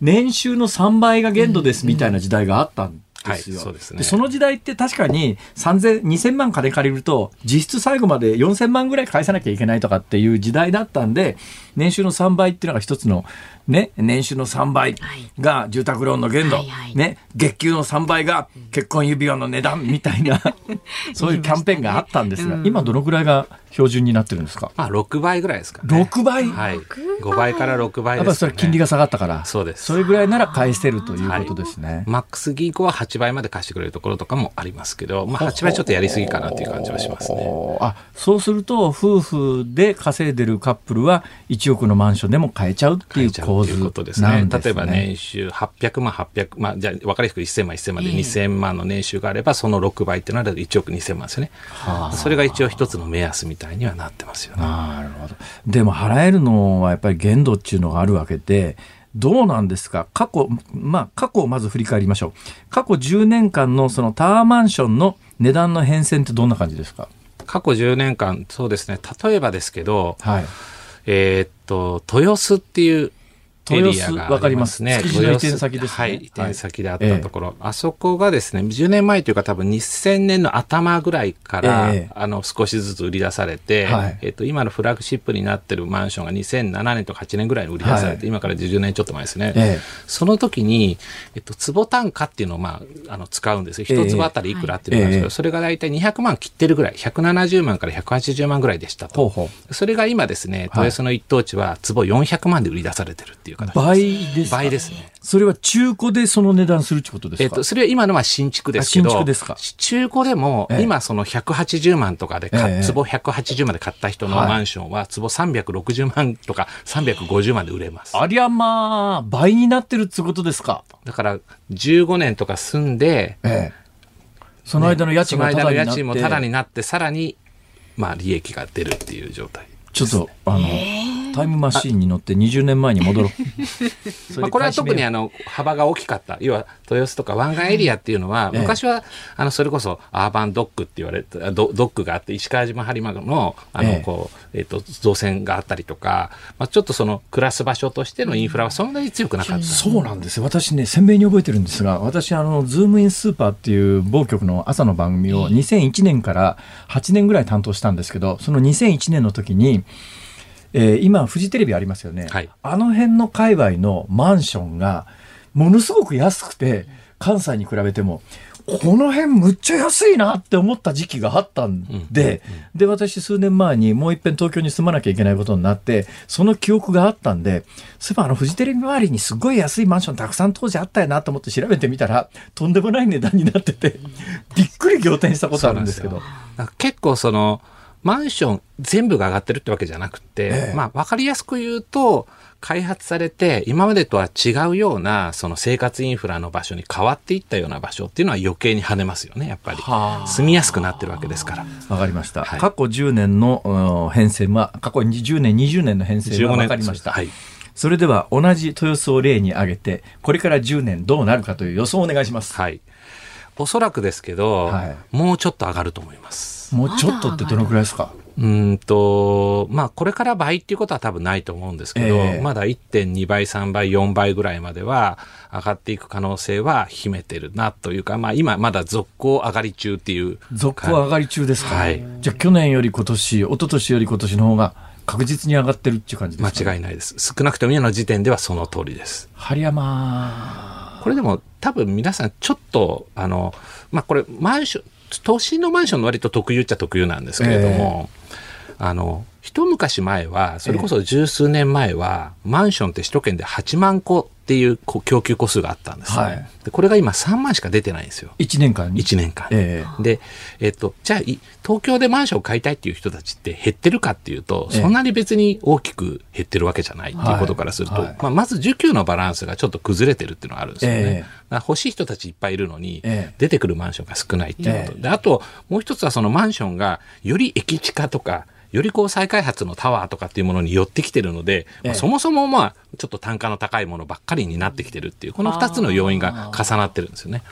年収の3倍が限度ですみたいな時代があったんですよ。はいそうですね。でその時代って確かに3000、2000万金借りると、実質最後まで4000万ぐらい返さなきゃいけないとかっていう時代だったんで、年収の3倍っていうのが一つの、ね、年収の3倍が住宅ローンの限度、はいはい。ね、月給の3倍が結婚指輪の値段みたいな、そういうキャンペーンがあったんですが、今どのくらいが標準になってるんですか？まあ6倍ぐらいですかね。6倍、はい。5倍？から6倍やっぱりですかね。それ金利が下がったから、そうです。それぐらいなら返せるということですね。マックス銀行は8倍まで貸してくれるところとかもありますけど、まあ8倍ちょっとやりすぎかなという感じはしますね。あそうすると夫婦で稼いでるカップルは1億のマンションでも買えちゃうっていう変えちゃう構図ということですね。すね。例えば年収800万、800万、じゃあ分かりやすく1000万、1000万でええ2000万の年収があれば、その6倍ってなると1億2000万ですよね。はあそれが一応一つの目安みたいにはなってますよね。なるほど。でも払えるのはやっぱり限度っていうのがあるわけで、どうなんですか？過去、まあ過去をまず振り返りましょう。過去10年間のそのタワーマンションの値段の変遷ってどんな感じですか？過去10年間、そうですね。例えばですけど、はい。えーっと、豊洲っていうエリアがわかります。ね。移転先ですね。はい、はい。移転先であったところ、あそこがですね、10年前というか多分2000年の頭ぐらいから、ええ。あの、少しずつ売り出されて、はい。えっと、今のフラッグシップになってるマンションが2007年とか8年ぐらいに売り出されて、はい。今から10年ちょっと前ですね。ええ。その時に、えっと、坪単価っていうのを、まあ、あの、使うんですよ。一坪あたりいくらっていうのがあるんですけど、ええ。それが大体200万切ってるぐらい、170万から180万ぐらいでしたと。ほうほそれが今ですね、豊洲の一等地は坪400万で売り出されてるっていう形です。倍ですか？倍ですね。それは中古でその値段するってことですか？えっと、それは今のは新築ですけど、あ新築ですか？中古でも、ええ今その180万とかでええ坪180万で買った人のはいマンションは、坪360万とか350万で売れます。ありゃまあ、倍になってるってことですか？だから、15年とか住んで、ええ。その間の家賃がその間タダになって、の家賃もタダになって、さらに、まあ、利益が出るっていう状態。ちょっと、あの、タイムマシーンに乗って20年前に戻ろう。そ まあ、これは特にああの幅が大きかった要は豊洲とか湾岸エリアっていうのは、ええ昔はあのそれこそアーバンドッグって言われてドドッグがあって石川島播磨のあのええこう、えっと造船があったりとか、まあ、ちょっとその暮らす場所としてのインフラはそんなに強くなかった。そうなんですよ。私ね、鮮明に覚えてるんですが、私、あの、ズームインスーパーっていう某局の朝の番組を2001年から8年ぐらい担当したんですけど、その2001年の時に、えー今、フジテレビありますよね。はいあの辺の界隈のマンションが、ものすごく安くて、関西に比べても、この辺むっちゃ安いなって思った時期があったんで、で、私数年前にもう一遍東京に住まなきゃいけないことになって、その記憶があったんで、そういえばあのフジテレビ周りにすごい安いマンションたくさん当時あったよなと思って調べてみたら、とんでもない値段になってて、びっくり仰天したことあるんですけど。結構そのマンション全部が上がってるってわけじゃなくて、ええ。まあ分かりやすく言うと開発されて今までとは違うようなその生活インフラの場所に変わっていったような場所っていうのは余計に跳ねますよねやっぱり。はあ。住みやすくなってるわけですから。わかりました。はい。過去10年のうん変遷は、過去10年、20年の変遷は15わかりました。はい。それでは同じ豊洲を例に挙げて、これから10年どうなるかという予想をお願いします。はい。おそらくですけど、はい。もうちょっと上がると思いますもうちょっとってどのくらいですか？うーんと、まあ、これから倍っていうことは多分ないと思うんですけど、ええまだ1.2倍、3倍、4倍ぐらいまでは上がっていく可能性は秘めてるなというか、まあ、今まだ続行上がり中っていう。続行上がり中ですか、はいじゃあ去年より今年、一昨年より今年の方が確実に上がってるっていう感じですか、間違いないです。少なくとも今の時点ではその通りです。針山。これでも多分皆さんちょっと、あの、まあ、これマンション、都心のマンションの割と特有っちゃ特有なんですけれども、あの、一昔前は、それこそ十数年前は、マンションって首都圏で8万個っていうこ供給個数があったんです、ねはいでこれが今3万しか出てないんですよ。1年間に？1年間。えで、えっと、じゃあ、い東京でマンションを買いたいっていう人たちって減ってるかっていうと、ええそんなに別に大きく減ってるわけじゃないっていうことからすると、はいはいまあ、まず需給のバランスがちょっと崩れてるっていうのがあるんですよね。ええだから欲しい人たちいっぱいいるのに、ええ出てくるマンションが少ないっていうこと。ええで、あと、もう一つはそのマンションがより駅地下とか、よりこう再開発のタワーとかっていうものに寄ってきてるので、まそもそもまあちょっと単価の高いものばっかりになってきてるっていう、この二つの要因が重なってるんですよね。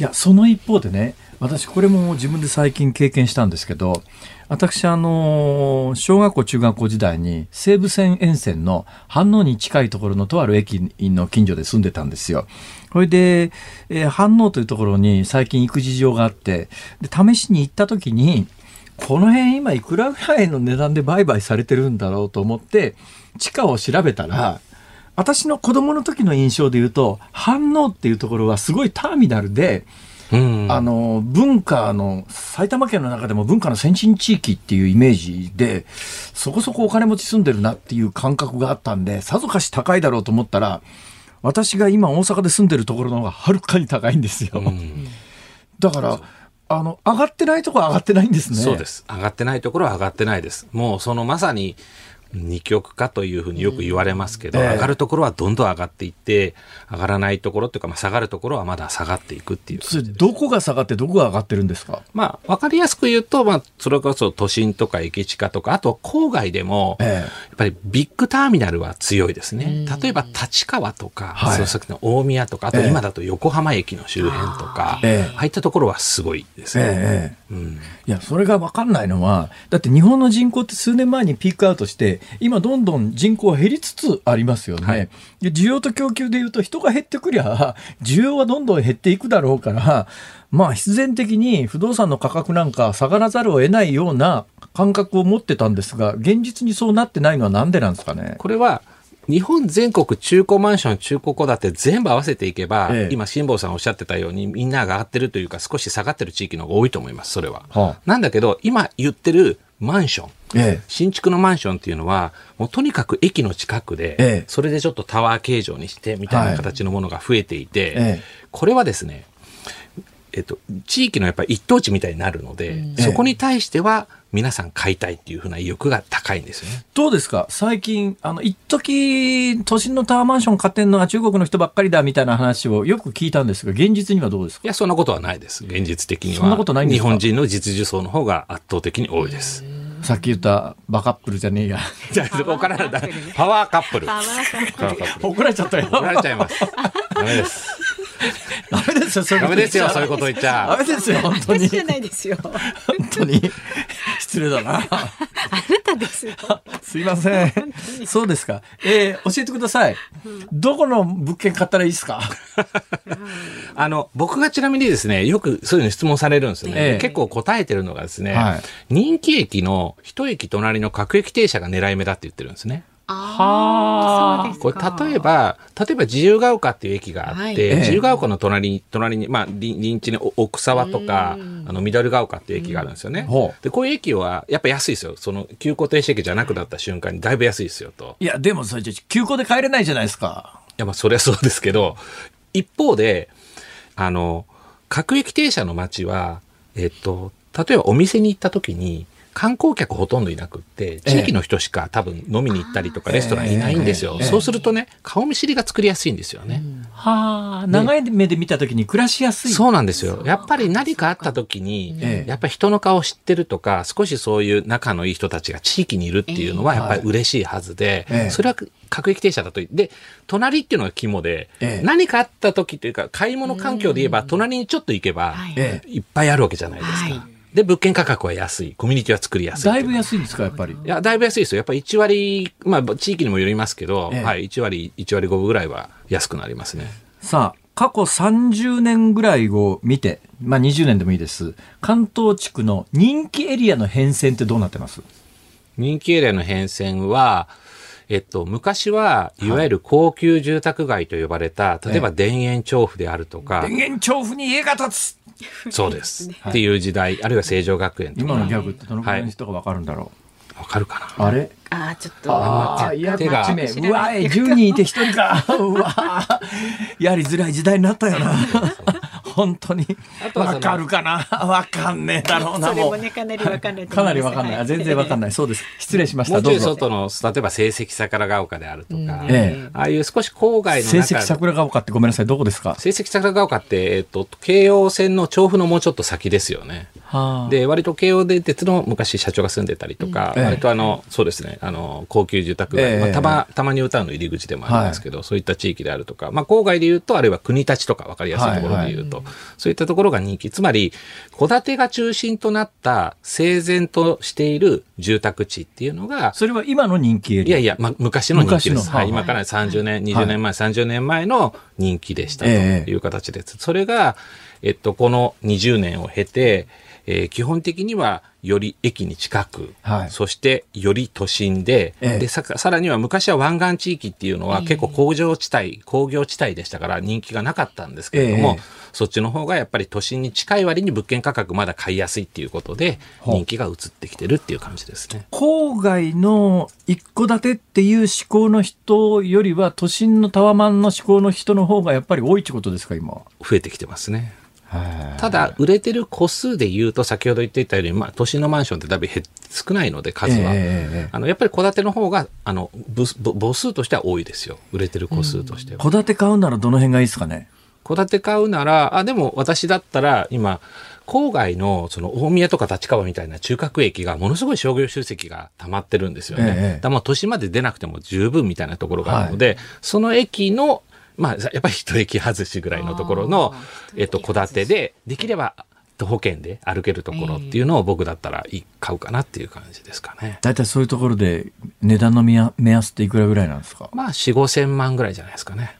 いや、その一方でね、私、これも自分で最近経験したんですけど、私、あの、小学校、中学校時代に西武線沿線の飯能に近いところのとある駅の近所で住んでたんですよ。それで、えー飯能というところに最近行く事情があって、で、試しに行った時に、この辺今いくらぐらいの値段で売買されてるんだろうと思って、地価を調べたら、私の子供の時の印象で言うと、飯能っていうところはすごいターミナルで、うん。あの、文化の、埼玉県の中でも文化の先進地域っていうイメージで、そこそこお金持ち住んでるなっていう感覚があったんで、さぞかし高いだろうと思ったら、私が今大阪で住んでるところの方がはるかに高いんですよ。うんだから、あの、上がってないところは上がってないんですね。そうです。上がってないところは上がってないです。もうそのまさに二極化というふうによく言われますけど、ええ上がるところはどんどん上がっていって、上がらないところっていうか、まあ、下がるところはまだ下がっていくっていう。それどこが下がってどこが上がってるんですか？まあ、わかりやすく言うと、まあ、それこそ都心とか駅地下とか、あと郊外でも、ええ。やっぱりビッグターミナルは強いですね。例えば立川とか、はい。その先の大宮とか、あとええ今だと横浜駅の周辺とか、ええ。ああいったところはすごいですね。ええうんいや、それが分かんないのは、だって日本の人口って数年前にピークアウトして、今どんどん人口は減りつつありますよね。はいで需要と供給でいうと人が減ってくりゃ、需要はどんどん減っていくだろうから、まあ必然的に不動産の価格なんか下がらざるを得ないような感覚を持ってたんですが、現実にそうなってないのはなんでなんですかね？これは、日本全国中古マンション、中古戸建て全部合わせていけば、ええ。今、辛坊さんおっしゃってたように、みんなが上がってるというか、少し下がってる地域の方が多いと思います、それは。はあ。なんだけど、今言ってるマンション、ええ。新築のマンションっていうのは、もうとにかく駅の近くで、ええ。それでちょっとタワー形状にして、みたいな形のものが増えていて、ええ。これはですね、えっと、地域のやっぱり一等地みたいになるので、ええそこに対しては、皆さん買いたいっていうふうな意欲が高いんですよね。どうですか？最近、あの、一時都心のタワーマンション買ってんのは中国の人ばっかりだみたいな話をよく聞いたんですが、現実にはどうですか？いや、そんなことはないです。現実的には。そんなことないんですか？日本人の実需層の方が圧倒的に多いです。さっき言ったバカップルじゃねえや。じゃあ、そこからだ、パワーカップル。パワーカップパワーカップル。怒られちゃったよ。怒られちゃいます。ダメです。ダメですよ、そういうダメですよ、こと言っちゃそういうこと言っちダゃ。メですよ、本当に。私じゃないですよ。本当に。失礼だな。あなたですよ。すいません。そうですか。えー、教えてください。どこの物件買ったらいいですか？あの、僕がちなみにですね、よくそういうの質問されるんですよね。ええ結構答えてるのがですね、はい人気駅の一駅隣の各駅停車が狙い目だって言ってるんですね。ああ、そうですこか。れ例えば、例えば自由が丘っていう駅があって、はいええ自由が丘の隣に、隣に、まあ、臨臨地にお奥沢とか、あの、緑が丘っていう駅があるんですよねで、こういう駅は、やっぱ安いですよ。その、急行停止駅じゃなくなった瞬間にだいぶ安いですよと。いや、でもそれじゃ休校で帰れないじゃないですか。いや、まあ、そりゃそうですけど、一方で、あの、各駅停車の街は、えっと、例えばお店に行った時に、観光客ほとんどいなくって、地域の人しか多分飲みに行ったりとかレストランいないんですよ。ええ。そうするとね、顔見知りが作りやすいんですよね。はあ、長い目で見たときに暮らしやすい。そうなんですよ。やっぱり何かあった時に、ええ。やっぱり人の顔知ってるとか、少しそういう仲のいい人たちが地域にいるっていうのはやっぱり嬉しいはずで、ええ。それは各駅停車だと。で、隣っていうのが肝で、ええ。何かあった時というか、買い物環境で言えば、隣にちょっと行けば、はいっぱいあるわけじゃないですか。はいで、物件価格は安い。コミュニティは作りやすい。だいぶ安いんですか、やっぱり？いや、だいぶ安いですよ。やっぱり1割、まあ、地域にもよりますけど、ええはい、1割、1割5分ぐらいは安くなりますね。さあ、過去30年ぐらいを見て、まあ20年でもいいです。関東地区の人気エリアの変遷ってどうなってます？人気エリアの変遷は、えっと、昔は、いわゆる高級住宅街と呼ばれた、例えば田園調布であるとか田、園調布に家が建つそうです。っていう時代、あるいは成城学園とか。今のギャグってどのくらいの人がわかるんだろわかるかな？あれ？あーちょっとああ、いや、手が。8名。うわ、え、10人いて1人か。うわ、やりづらい時代になったよな。本当に。わかるかな？わかんねえだろうな、それもう。もねかなりわかんないとかなりわかんない。はいあ全然わかんない。そうです。失礼しました。もう。外の、例えば成績桜ヶ丘であるとか、ええああいう少し郊外の成中績桜ヶ丘ってごめんなさい。どこですか？成績桜ヶ丘って、えっと、京王線の調布のもうちょっと先ですよね。はあで、割と京王電鉄の昔社長が住んでたりとか、ええ割とあの、そうですね、あの、高級住宅街、ええまあ、たま、たまに歌うの入り口でもありますけど、そういった地域であるとか、まあ、郊外で言うと、あるいは国立とか分かりやすいところで言うと、そういったところが人気。つまり、戸建てが中心となった整然としている住宅地っていうのが、それは今の人気エリア？いやいや、まあ、昔の人気です。はい、今から30年、20年前、30年前の人気でしたとええいう形です。それが、えっと、この20年を経て、えー基本的にはより駅に近く、はいそしてより都心で、ええでささらには昔は湾岸地域っていうのは結構工場地帯、工業地帯でしたから人気がなかったんですけれども、ええそっちの方がやっぱり都心に近い割に物件価格まだ買いやすいっていうことで人気が移ってきてるっていう感じですね。郊外の一戸建てっていう思考の人よりは、都心のタワマンの思考の人の方がやっぱり多いってことですか、今。増えてきてますね。はただ、売れてる個数で言うと、先ほど言っていたように、まあ、都心のマンションってだいぶ減少ないので、数は。ええええあの、やっぱり戸建ての方が、あの、母数としては多いですよ。売れてる個数としては。戸建て買うならどの辺がいいですかね？戸建て買うなら、あ、でも私だったら、今、郊外の、その、大宮とか立川みたいな中核駅が、ものすごい商業集積が溜まってるんですよね。ええだからまあ、都心まで出なくても十分みたいなところがあるので、その駅の、まあ、やっぱり一駅外しぐらいのところのえっと、戸建てで、できれば、徒歩圏で歩けるところっていうのを僕だったらい買うかなっていう感じですかね。大体そういうところで値段の目安目安っていくらぐらいなんですか？まあ、4、5千万ぐらいじゃないですかね。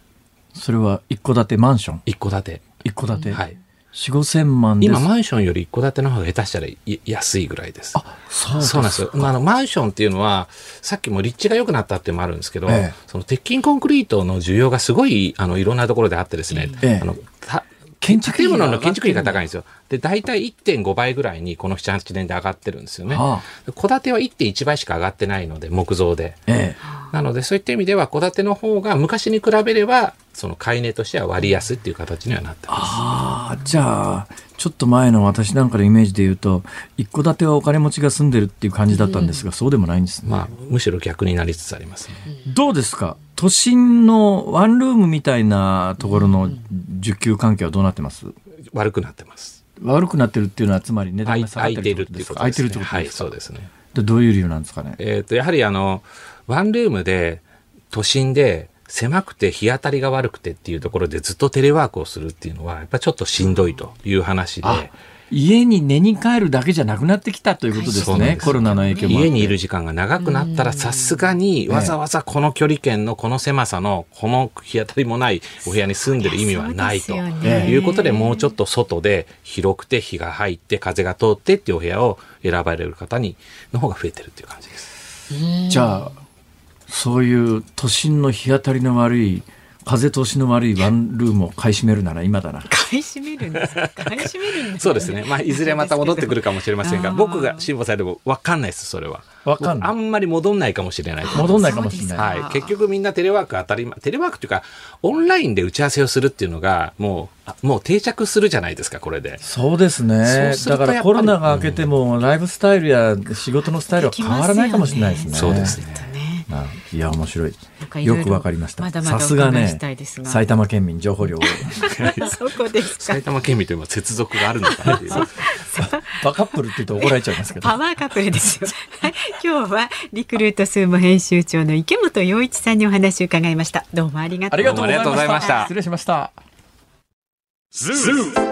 それは一戸建てマンション？一戸建て。一戸建て、はい。四五千万です。今、マンションより一戸建ての方が下手したらい安いぐらいです。あそうですそうなんですよ。まあ、あの、マンションっていうのは、さっきも立地が良くなったっていうのもあるんですけど、ええ。その鉄筋コンクリートの需要がすごい、あの、いろんなところであってですね、ええ。あの、た建築費の建築費が高いんですよ。で、大体1.5倍ぐらいにこの7、8年で上がってるんですよね。は戸建ては1.1倍しか上がってないので、木造で。えなので、そういった意味では、戸建ての方が昔に比べれば、その買い値としては割安っていう形にはなってます。ああじゃあちょっと前の私なんかのイメージで言うと一戸建てはお金持ちが住んでるっていう感じだったんですが、そうでもないんですね、まあ、むしろ逆になりつつありますね。どうですか？都心のワンルームみたいなところの受給関係はどうなってます？悪くなってます。悪くなってるっていうのはつまり値段が下がってるってことですか？空いてるってことはい、ですか、そうですね。でどういう理由なんですかね？えっ、と、やはりあの、ワンルームで、都心で、狭くて日当たりが悪くてっていうところでずっとテレワークをするっていうのは、やっぱちょっとしんどいという話で、あ家に寝に帰るだけじゃなくなってきたということですね、そうなんです。コロナの影響も家にいる時間が長くなったらさすがにわざわざこの距離圏のこの狭さのこの日当たりもないお部屋に住んでる意味はないと。いうことでもうちょっと外で広くて日が入って風が通ってっていうお部屋を選ばれる方にの方が増えてるっていう感じです。じゃあそういう都心の日当たりの悪い風通しの悪いワンルームを買い占めるなら今だな買い占めるんですか？買い占めるんですそうですね。まあ、いずれまた戻ってくるかもしれませんが、僕が辛抱されても分かんないです、それは。わかんない僕あんまり戻んないかもしれない戻んないかもしれないはい。結局みんなテレワーク当たり前、テレワークっていうか、オンラインで打ち合わせをするっていうのが、もう、あもう定着するじゃないですか、これで。そうですねだからコロナが明けてもライフスタイルや仕事のスタイルは変わらないかもしれないですねそうですね。いや面白いよくわかりましたさすがねお伺いしたいですが埼玉県民情報量 そこですか埼玉県民というのは接続があるのかなっていう。バカップルって言うと怒られちゃいますけど パワーカップルですよ。はい、今日はリクルートスーモ編集長の池本洋一さんにお話を伺いました。どうもありがとうありがとうございどうもありがとうございままししたた失礼しました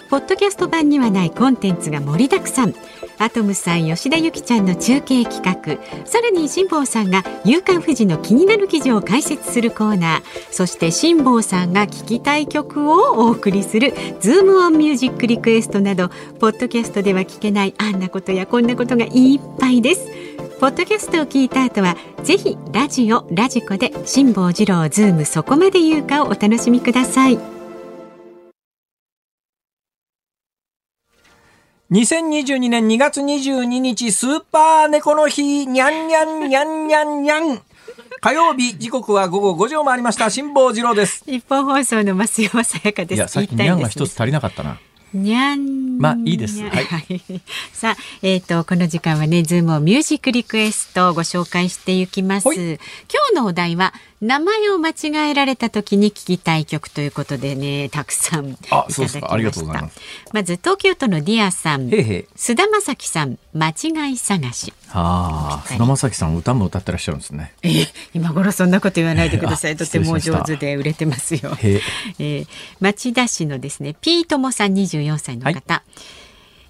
ポッドキャスト版にはないコンテンツが盛りだくさんアトムさん吉田由紀ちゃんの中継企画さらに辛坊さんが「夕刊富士」の気になる記事を解説するコーナーそして辛坊さんが聞きたい曲をお送りする「ズームオンミュージックリクエストなどポッドキャストでは聞けないあんなことやこんなことがいっぱいです。ポッドキャストを聞いた後はぜひラジオラジコで辛坊治郎ズームそこまで言うかをお楽しみください。2022年2月22日、スーパー猫の日、にゃんにゃんにゃんにゃんにゃん。火曜日、時刻は午後5時を回りました。辛坊治郎です。日本放送の増山さやかです。いや、さっきにゃんが一つ足りなかったな。にゃん。まあいいですはい さあ、えっ、と、この時間はね、ズームをミュージックリクエストをご紹介していきます。はい今日のお題は、名前を間違えられた時に聞きたい曲ということでね、たくさんいたあだきました。ありがとうございます。まず、東京都のディアさん。へいへい。菅田将暉さん、間違い探し。ああ、菅田将暉さん歌も歌ってらっしゃるんですね。えー今頃そんなこと言わないでください。あとても上手で売れてますよ。へえ。えー町田市のですねピートモさん24歳の方、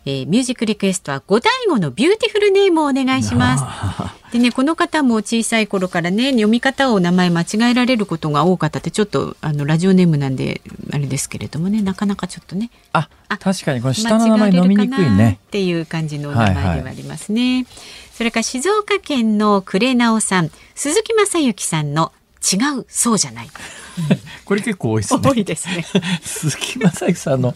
えーミュージックリクエストはゴダイゴのビューティフルネームをお願いします。でねこの方も小さい頃からね読み方を名前間違えられることが多かったってちょっとあのラジオネームなんであれですけれどもねなかなかちょっとねああ、確かにこの下の名前飲みにくいねっ。ていう感じのお名前ではありますね。それから静岡県の呉直さん鈴木雅之さんの違うそうじゃない これ結構多いですね多。いですね。鈴木雅之さんの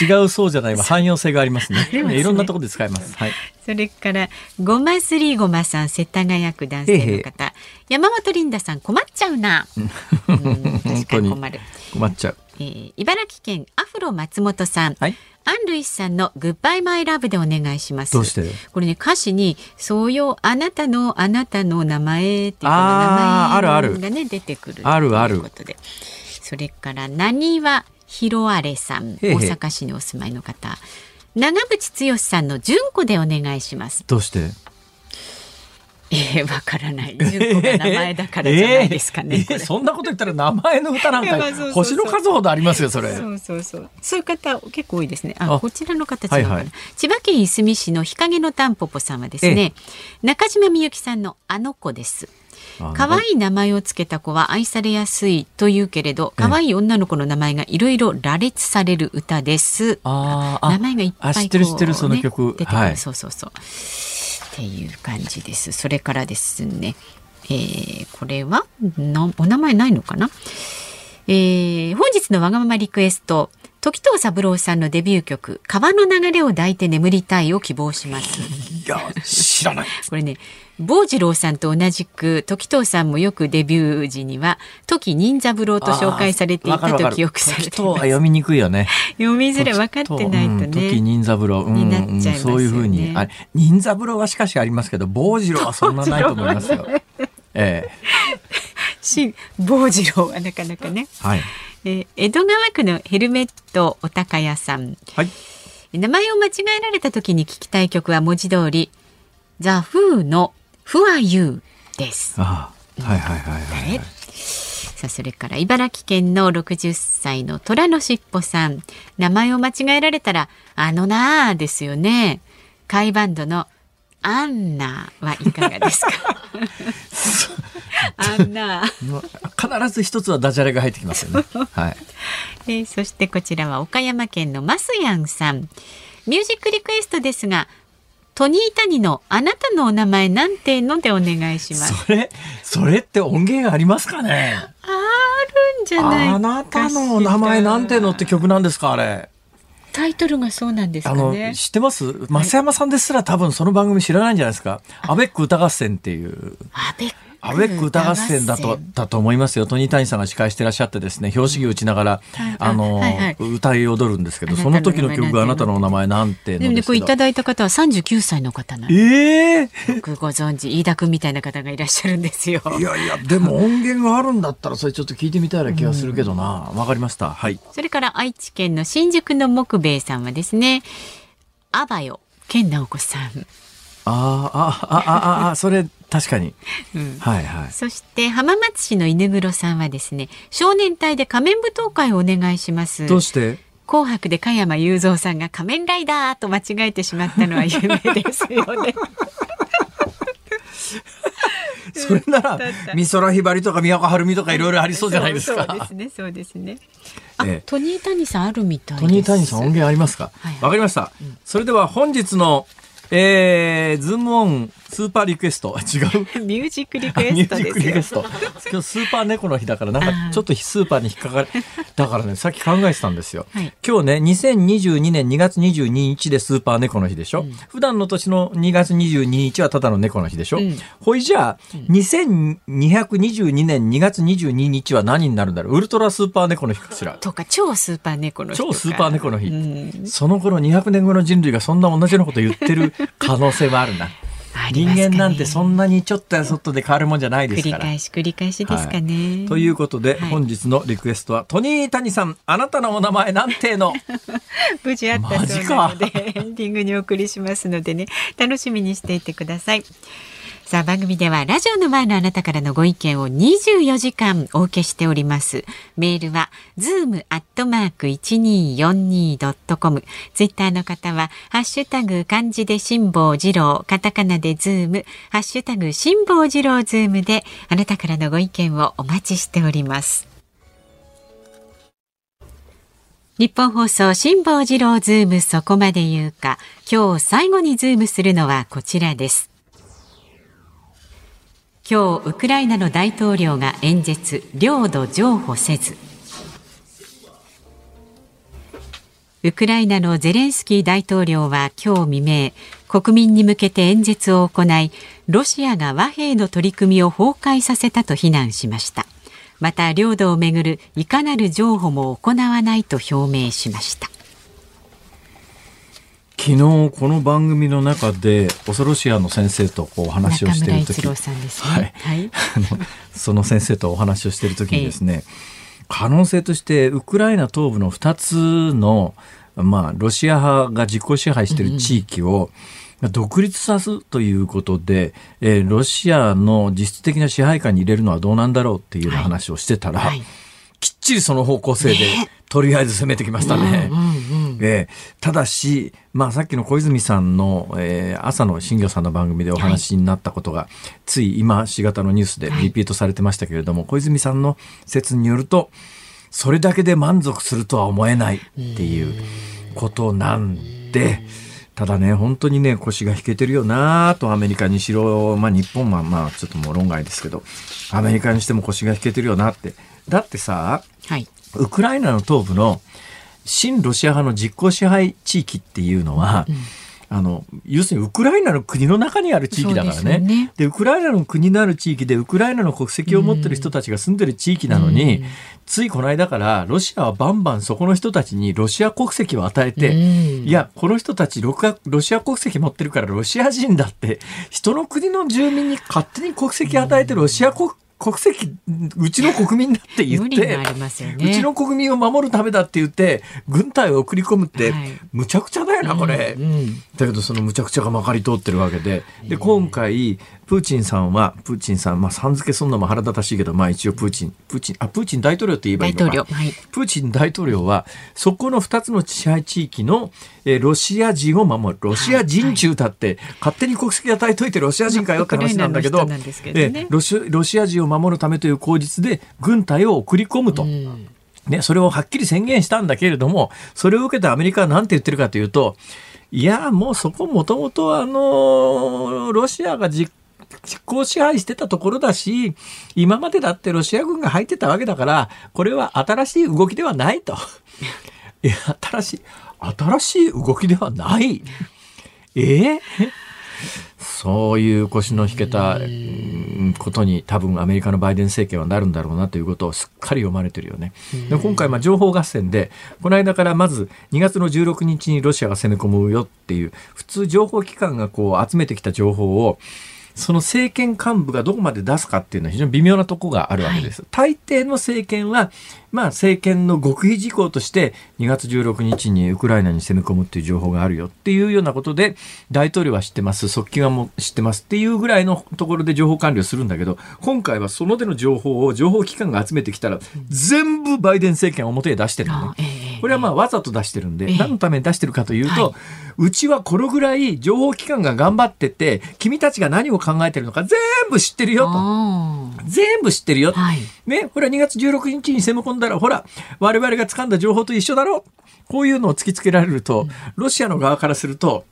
違うそうじゃないは汎用性がありますね。ねいろんなところで使えます。はい。それからごますりごまさん世田谷区男性の方山本リンダさん困っちゃうな、うん、確かに困る、困っちゃう。えー茨城県アフロ松本さん、はい。アンルイスさんのグッバイマイラブでお願いします。どうして？これね歌詞にそうよあなたのあなたの名前っていうこのあーあるある名前がね出てくるある。あるということで。それからなにわひろあれさん大阪市にお住まいの方。長渕剛さんの純子でお願いします。どうして？えー、わからない。純子が名前だからじゃないですかね。えーこれそんなこと言ったら名前の歌なんか 星の数ほどありますよそれ。そうそうそう。そういう方結構多いですね。あ、あこちらの方違うかな、はいはい千葉県いすみ市の日陰のタンポポさんはですね、中島みゆきさんのあの子です。あ可愛い名前をつけた子は愛されやすいというけれど、可愛い女の子の名前がいろいろ羅列される歌です。あーあ名前がいっぱいこうあ知ってる知ってるその曲ね出てくる、はいそうそうそう。っていう感じです。それからですね、えーこれはなお名前ないのかな、えー本日のわがままリクエスト時藤三郎さんのデビュー曲「川の流れを抱いて眠りたい」を希望します。いや知らない。これね坊次郎さんと同じく時藤さんもよくデビュー時には時任三郎と紹介されていたと記憶されています。読みにくいよね。読みづらい分かってないとうん時ね。任三郎、うんになっちゃいますよねうんそういうふうにあれ任三郎はしかしありますけど坊次郎はそんなないと思いますよ。ええし坊次郎はなかなかね。はいえー江戸川区のヘルメットお高屋さんはい。名前を間違えられた時に聞きたい曲は文字通りザ・フーの「Who are you?」です。ああはいはいはいはい、はい。さあそれから茨城県の60歳の虎のしっぽさん名前を間違えられたら「あのなあ」ですよね。カイバンドの「アンナ」はいかがですか？アンナ必ず一つはダジャレが入ってきますよね。はい。えーそしてこちらは岡山県のマスヤンさんミュージックリクエストですがトニータニのあなたのお名前なんてのでお願いしますそれそれって音源ありますかね？あるんじゃないあなたのお名前なんてのって曲なんですかあれ。タイトルがそうなんですあの、かね知ってます？増山さんですら多分その番組知らないんじゃないですか。アベック歌合戦っていう。アベックアベック歌合戦だと、だと思いますよ。トニータニさんが司会してらっしゃってですね、表紙着打ちながら、はいあの、はいはい歌い踊るんですけど、その時の曲があなたののお名前なんてでも。これいただいた方は39歳の方なんでええよくご存知飯田君みたいな方がいらっしゃるんですよいやいや、でも音源があるんだったら、それちょっと聞いてみたいな気がするけどな。わかりました。はい。それから愛知県の新宿の木兵衛さんはですねあばよ健直子さんあーあ、あ、あ、あ、あ、それ、確かに。うん。はいはい。そして浜松市の犬黒さんはですね少年隊で仮面舞踏会をお願いします。どうして？紅白で加山雄三さんが仮面ライダーと間違えてしまったのは有名ですよね。それなら美空ひばりとか都はるみとかいろいろありそうじゃないですか。そうですねそうですね。あ、ええ。トニー谷さんあるみたいですトニー谷さん音源ありますか？わ、はいはい。かりました、それでは本日の、えー、ズームオンスーパーリクエスト。違う？ミュージックリクエミュージッストですよクリクエスト。今日スーパー猫の日だから、なんかちょっとスーパーに引っかかる。だからね、さっき考えてたんですよ。はい今日ね、2022年2月22日でスーパー猫の日でしょ、普段の年の2月22日はただの猫の日でしょ、うんほいじゃあ、2222年2月22日は何になるんだろう？ウルトラスーパー猫の日かしら？とか超スーパー猫の日超スーパー猫の日。うんその頃200年後の人類がそんな同じようなこと言ってる可能性はあるな。人間なんてそんなにちょっとやそっとで変わるもんじゃないですから。繰り返し繰り返しですかね、ということで、はい。本日のリクエストは、トニー谷さん、あなたのお名前なんての？無事あったそうなかので エンディングにお送りしますのでね。楽しみにしていてくださいさあ番組ではラジオの前のあなたからのご意見を24時間お受けしております。メールは zoom アットマーク 1242.com ツイッターの方はハッシュタグ漢字で辛坊治郎。カタカナでズーム。ハッシュタグ辛坊治郎ズームであなたからのご意見をお待ちしております。ニッポン放送辛坊治郎ズームそこまで言うか。今日最後にズームするのはこちらです。今日ウクライナの大統領が演説領土譲歩せず。ウクライナのゼレンスキー大統領は今日未明国民に向けて演説を行いロシアが和平の取り組みを崩壊させたと非難しました。また領土をめぐるいかなる譲歩も行わないと表明しました。昨日、この番組の中で、恐ろしやの先生とこうお話を中しているとき、村一郎さんですはい。ねはい、あのその先生とお話をしているときにですね、可能性として、ウクライナ東部の2つの、まあ、ロシア派が実効支配している地域を、独立さすということで、えーロシアの実質的な支配下に入れるのはどうなんだろうっていう話をしてたら、はいきっちりその方向性で、とりあえず攻めてきましたね。ええ。ただし、まあ、さっきの小泉さんの、えー朝の新業さんの番組でお話になったことが、つい今、しがたのニュースでリピートされてましたけれども、小泉さんの説によると、それだけで満足するとは思えないっていうことなんで、ただね、本当にね、腰が引けてるよなと、アメリカにしろ、まあ日本はまあちょっともう論外ですけど、アメリカにしても腰が引けてるよなって。だってさ、はい。ウクライナの東部の親ロシア派の実効支配地域っていうのは、あの要するにウクライナの国の中にある地域だからそうでね。ウクライナの国のある地域でウクライナの国籍を持ってる人たちが住んでる地域なのに、うん。ついこの間からロシアはバンバンそこの人たちにロシア国籍を与えて、うん。いやこの人たちロシア国籍持ってるからロシア人だって人の国の住民に勝手に国籍与えてロシア国国籍うちの国民だって言って無理がありますようねちの国民を守るためだって言って軍隊を送り込むって、はい。むちゃくちゃだよなこれ、うんだけどそのむちゃくちゃがまかり通ってるわけで。で今回プーチンさんはプーチンさんまあさん付けすんのも腹立たしいけどまあ一応プーチンプーチンあプーチン大統領って言えばい大いのか統領はい。プーチン大統領はそこの2つの支配地域の、えーロシア人を守る。ロシア人中だって、勝手に国籍与えといてロシア人かよって話なんだけどロシロシア人を守るためという口実で軍隊を送り込むと。うん。ね、それをはっきり宣言したんだけれども、それを受けてアメリカは何て言ってるかというと、いや、もうそこもともとあの、ロシアが実実効支配してたところだし、今までだってロシア軍が入ってたわけだから、これは新しい動きではないと。いや、新しい、新しい動きではない。え？えそういう腰の引けたうんことに多分アメリカのバイデン政権はなるんだろうなということをすっかり読まれてるよね。で今回まあ情報合戦でこの間からまず2月の16日にロシアが攻め込むよっていう普通情報機関がこう集めてきた情報をその政権幹部がどこまで出すかっていうのは非常に微妙なとこがあるわけです。はい、大抵の政権は、まあ政権の極秘事項として2月16日にウクライナに攻め込むっていう情報があるよっていうようなことで大統領は知ってます、側近はも知ってますっていうぐらいのところで情報管理をするんだけど、今回はその手の情報を情報機関が集めてきたら、全部バイデン政権表へ出してるのね。これはまあわざと出してるんで、何のために出してるかというと、うちはこのぐらい情報機関が頑張ってて、君たちが何を考えてるのか全部知ってるよと。全部知ってるよ。はい、ね、ほら2月16日に攻め込んだら、ほら、我々が掴んだ情報と一緒だろ。こういうのを突きつけられると、ロシアの側からすると、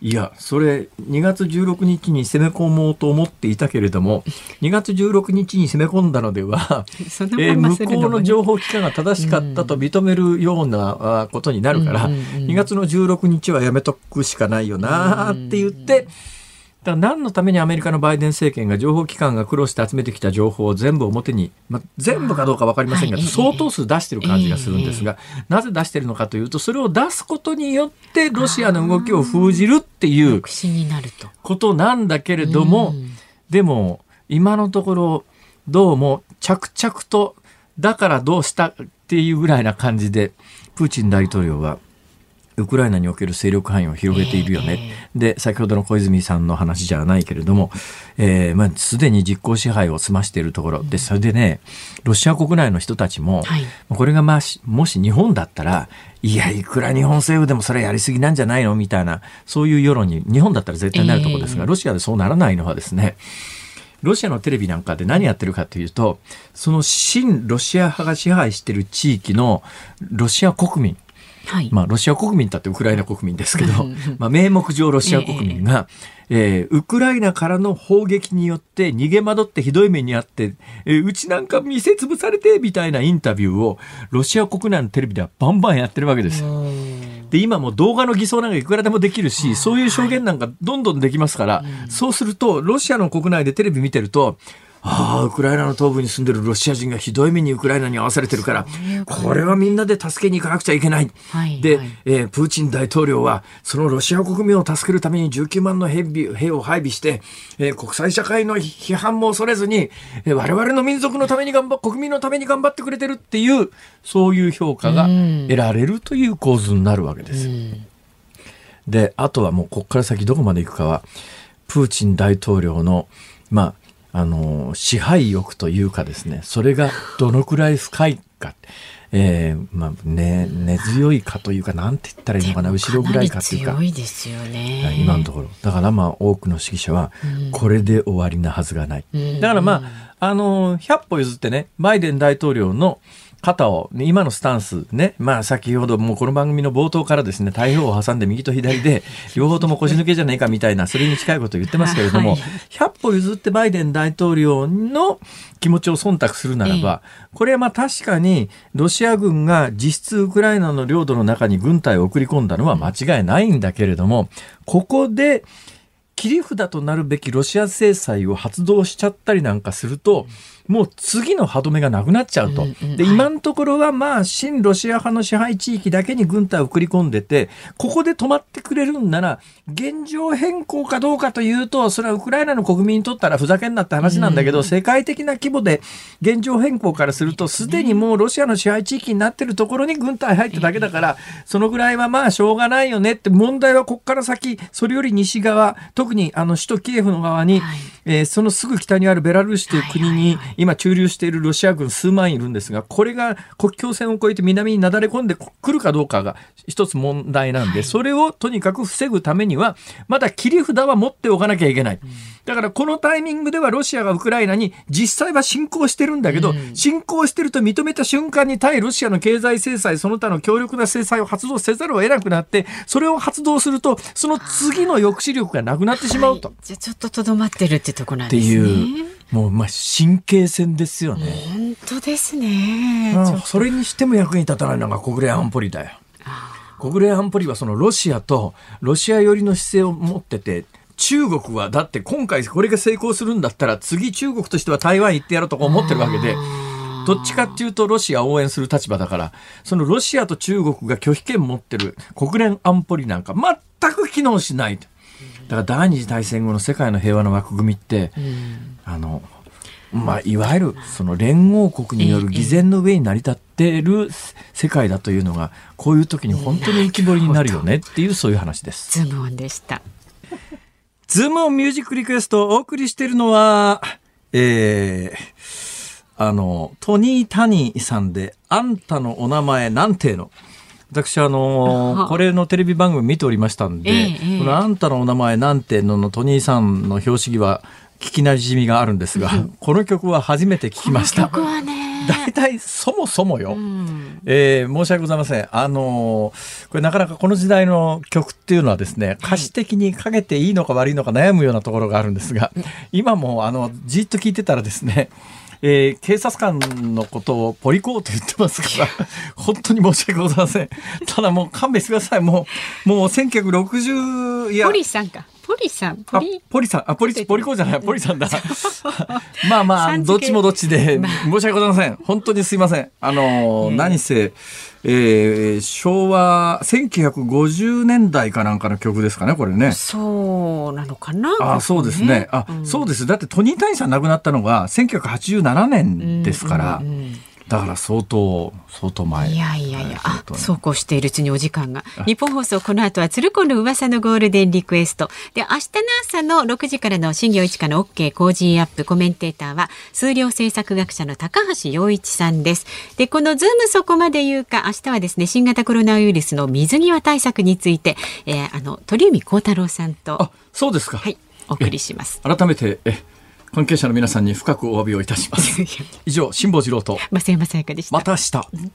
いや、それ、2月16日に攻め込もうと思っていたけれども、2月16日に攻め込んだのでは、え向こうの情報機関が正しかったと認めるようなことになるから、2月の16日はやめとくしかないよなって言って、だから何のためにアメリカのバイデン政権が情報機関が苦労して集めてきた情報を全部表に、まあ、全部かどうか分かりませんが、相当数出してる感じがするんですが、なぜ出してるのかというとそれを出すことによってロシアの動きを封じるっていうことなんだけれども、でも今のところどうも着々とだからどうしたっていうぐらいな感じでプーチン大統領はウクライナにおける勢力範囲を広げているよね。えー、で、先ほどの小泉さんの話じゃないけれども、えー、まあ、すでに実効支配を済ましているところ。で、それでね、ロシア国内の人たちも、はい、これがまあ、もし日本だったら、いや、いくら日本政府でもそれやりすぎなんじゃないのみたいな、そういう世論に、日本だったら絶対なるところですが、えー、ロシアでそうならないのはですね、ロシアのテレビなんかで何やってるかというと、その親ロシア派が支配している地域のロシア国民、はい、まあ、ロシア国民だってウクライナ国民ですけど、まあ、名目上ロシア国民が、えー、ウクライナからの砲撃によって逃げ惑ってひどい目にあって、えー、うちなんか店潰されてみたいなインタビューをロシア国内のテレビではバンバンやってるわけですよ。で、今も動画の偽装なんかいくらでもできるし、そういう証言なんかどんどんできますから、そうすると、ロシアの国内でテレビ見てると、ああ、ウクライナの東部に住んでるロシア人がひどい目にウクライナに遭わされてるから、これはみんなで助けに行かなくちゃいけない。はいで、えー、プーチン大統領は、そのロシア国民を助けるために19万の兵兵を配備して、えー、国際社会の批判も恐れずに、えー、我々の民族のために頑張、国民のために頑張ってくれてるっていう、そういう評価が得られるという構図になるわけです。で、あとはもうここから先どこまで行くかは、プーチン大統領の、まあ、あの支配欲というかですねそれがどのくらい深いか。えー、まあね、根強いかというか、なんて言ったらいいのかな、後ろぐらいかというか。強いですよね。今のところ。だからまあ、多くの指揮者は、これで終わりなはずがない。うん、だからまあ、あの、100歩譲ってね、バイデン大統領の、肩を、今のスタンスね、まあ先ほどもうこの番組の冒頭からですね、太平洋を挟んで右と左で、両方とも腰抜けじゃねえかみたいな、それに近いことを言ってますけれども、はい、100歩譲ってバイデン大統領の気持ちを忖度するならば、これはまあ確かにロシア軍が実質ウクライナの領土の中に軍隊を送り込んだのは間違いないんだけれども、ここで、切り札となるべきロシア制裁を発動しちゃったりなんかすると、もう次の歯止めがなくなっちゃうと。で、今のところはまあ、親ロシア派の支配地域だけに軍隊を送り込んでて、ここで止まってくれるんなら、現状変更かどうかというと、それはウクライナの国民にとったらふざけんなって話なんだけど、世界的な規模で現状変更からすると、すでにもうロシアの支配地域になってるところに軍隊入っただけだから、そのぐらいはまあしょうがないよねって、問題はここから先、それより西側、特にあの首都キエフの側に、はい、えー、そのすぐ北にあるベラルーシという国に今駐留しているロシア軍数万いるんですが、これが国境線を越えて南になだれ込んでくるかどうかが一つ問題なんで、はい、それをとにかく防ぐためには、まだ切り札は持っておかなきゃいけない。だからこのタイミングではロシアがウクライナに実際は侵攻してるんだけど、うん、侵攻してると認めた瞬間に対ロシアの経済制裁、その他の強力な制裁を発動せざるを得なくなって、それを発動すると、その次の抑止力がなくなってしまうと。はい、じゃあちょっととどまってるってとこなんですね。っていう。もうまあ神経戦ですよね。本当ですね、うん、それにしても役に立たないのが国連安保理だよ。国連安保理はそのロシアとロシア寄りの姿勢を持ってて中国はだって今回これが成功するんだったら次中国としては台湾行ってやろうとか思ってるわけで。どっちかっていうとロシアを応援する立場だから、そのロシアと中国が拒否権持ってる国連安保理なんか全く機能しない。だから第二次大戦後の世界の平和の枠組みって、あのまあ、いわゆるその連合国による偽善の上に成り立っている世界だというのがこういう時に本当に浮き彫りになるよねっていうそういう話です。ズームオンでした。ズームオンミュージックリクエストをお送りしているのは、えー、あの、トニー・タニーさんで、あんたのお名前なんての。私、あのあはこれのテレビ番組見ておりましたんで、ええええこのあんたのお名前なんてののトニーさんの表紙は聞きなじみがあるんですが、この曲は初めて聞きました。曲はね。大体そもそもよ、うんえー申し訳ございません。あのーこれなかなかこの時代の曲っていうのはですね、歌詞的にかけていいのか悪いのか悩むようなところがあるんですが、今もあの、じっと聞いてたらですね、えー警察官のことをポリコーと言ってますから、本当に申し訳ございません。ただもう勘弁してください。もう、もう1960、いやポ、リさんか。ポリさん。ポあリ。ポリさん、あ、ポリ、ポリコじゃない、ポリさんだ。まあまあ、どっちもどっちで、まあ申し訳ございません。本当にすいません。あのー、何せ、えー昭和、1950年代かなんかの曲ですかね、これね。そうなのかな。あ、そうですね。あ、うんそうです。だってトニー・タニさん亡くなったのが1987年ですから、うんうんうんだから相当、相当前。いやいやいや、あそうこうしているうちにお時間が。ニッポン放送、この後は鶴光の噂のゴールデンリクエスト。で、明日の朝の6時からの新業一課の OK 工事アップコメンテーターは、数量政策学者の高橋洋一さんです。で、このズームそこまで言うか、明日はですね、新型コロナウイルスの水際対策について、えーあの、鳥海高太郎さんと、あ、そうですか。はい、お送りします。改めて、え、関係者の皆さんに深くお詫びをいたします。以上、辛坊治郎と、増山さやかでした。また明日。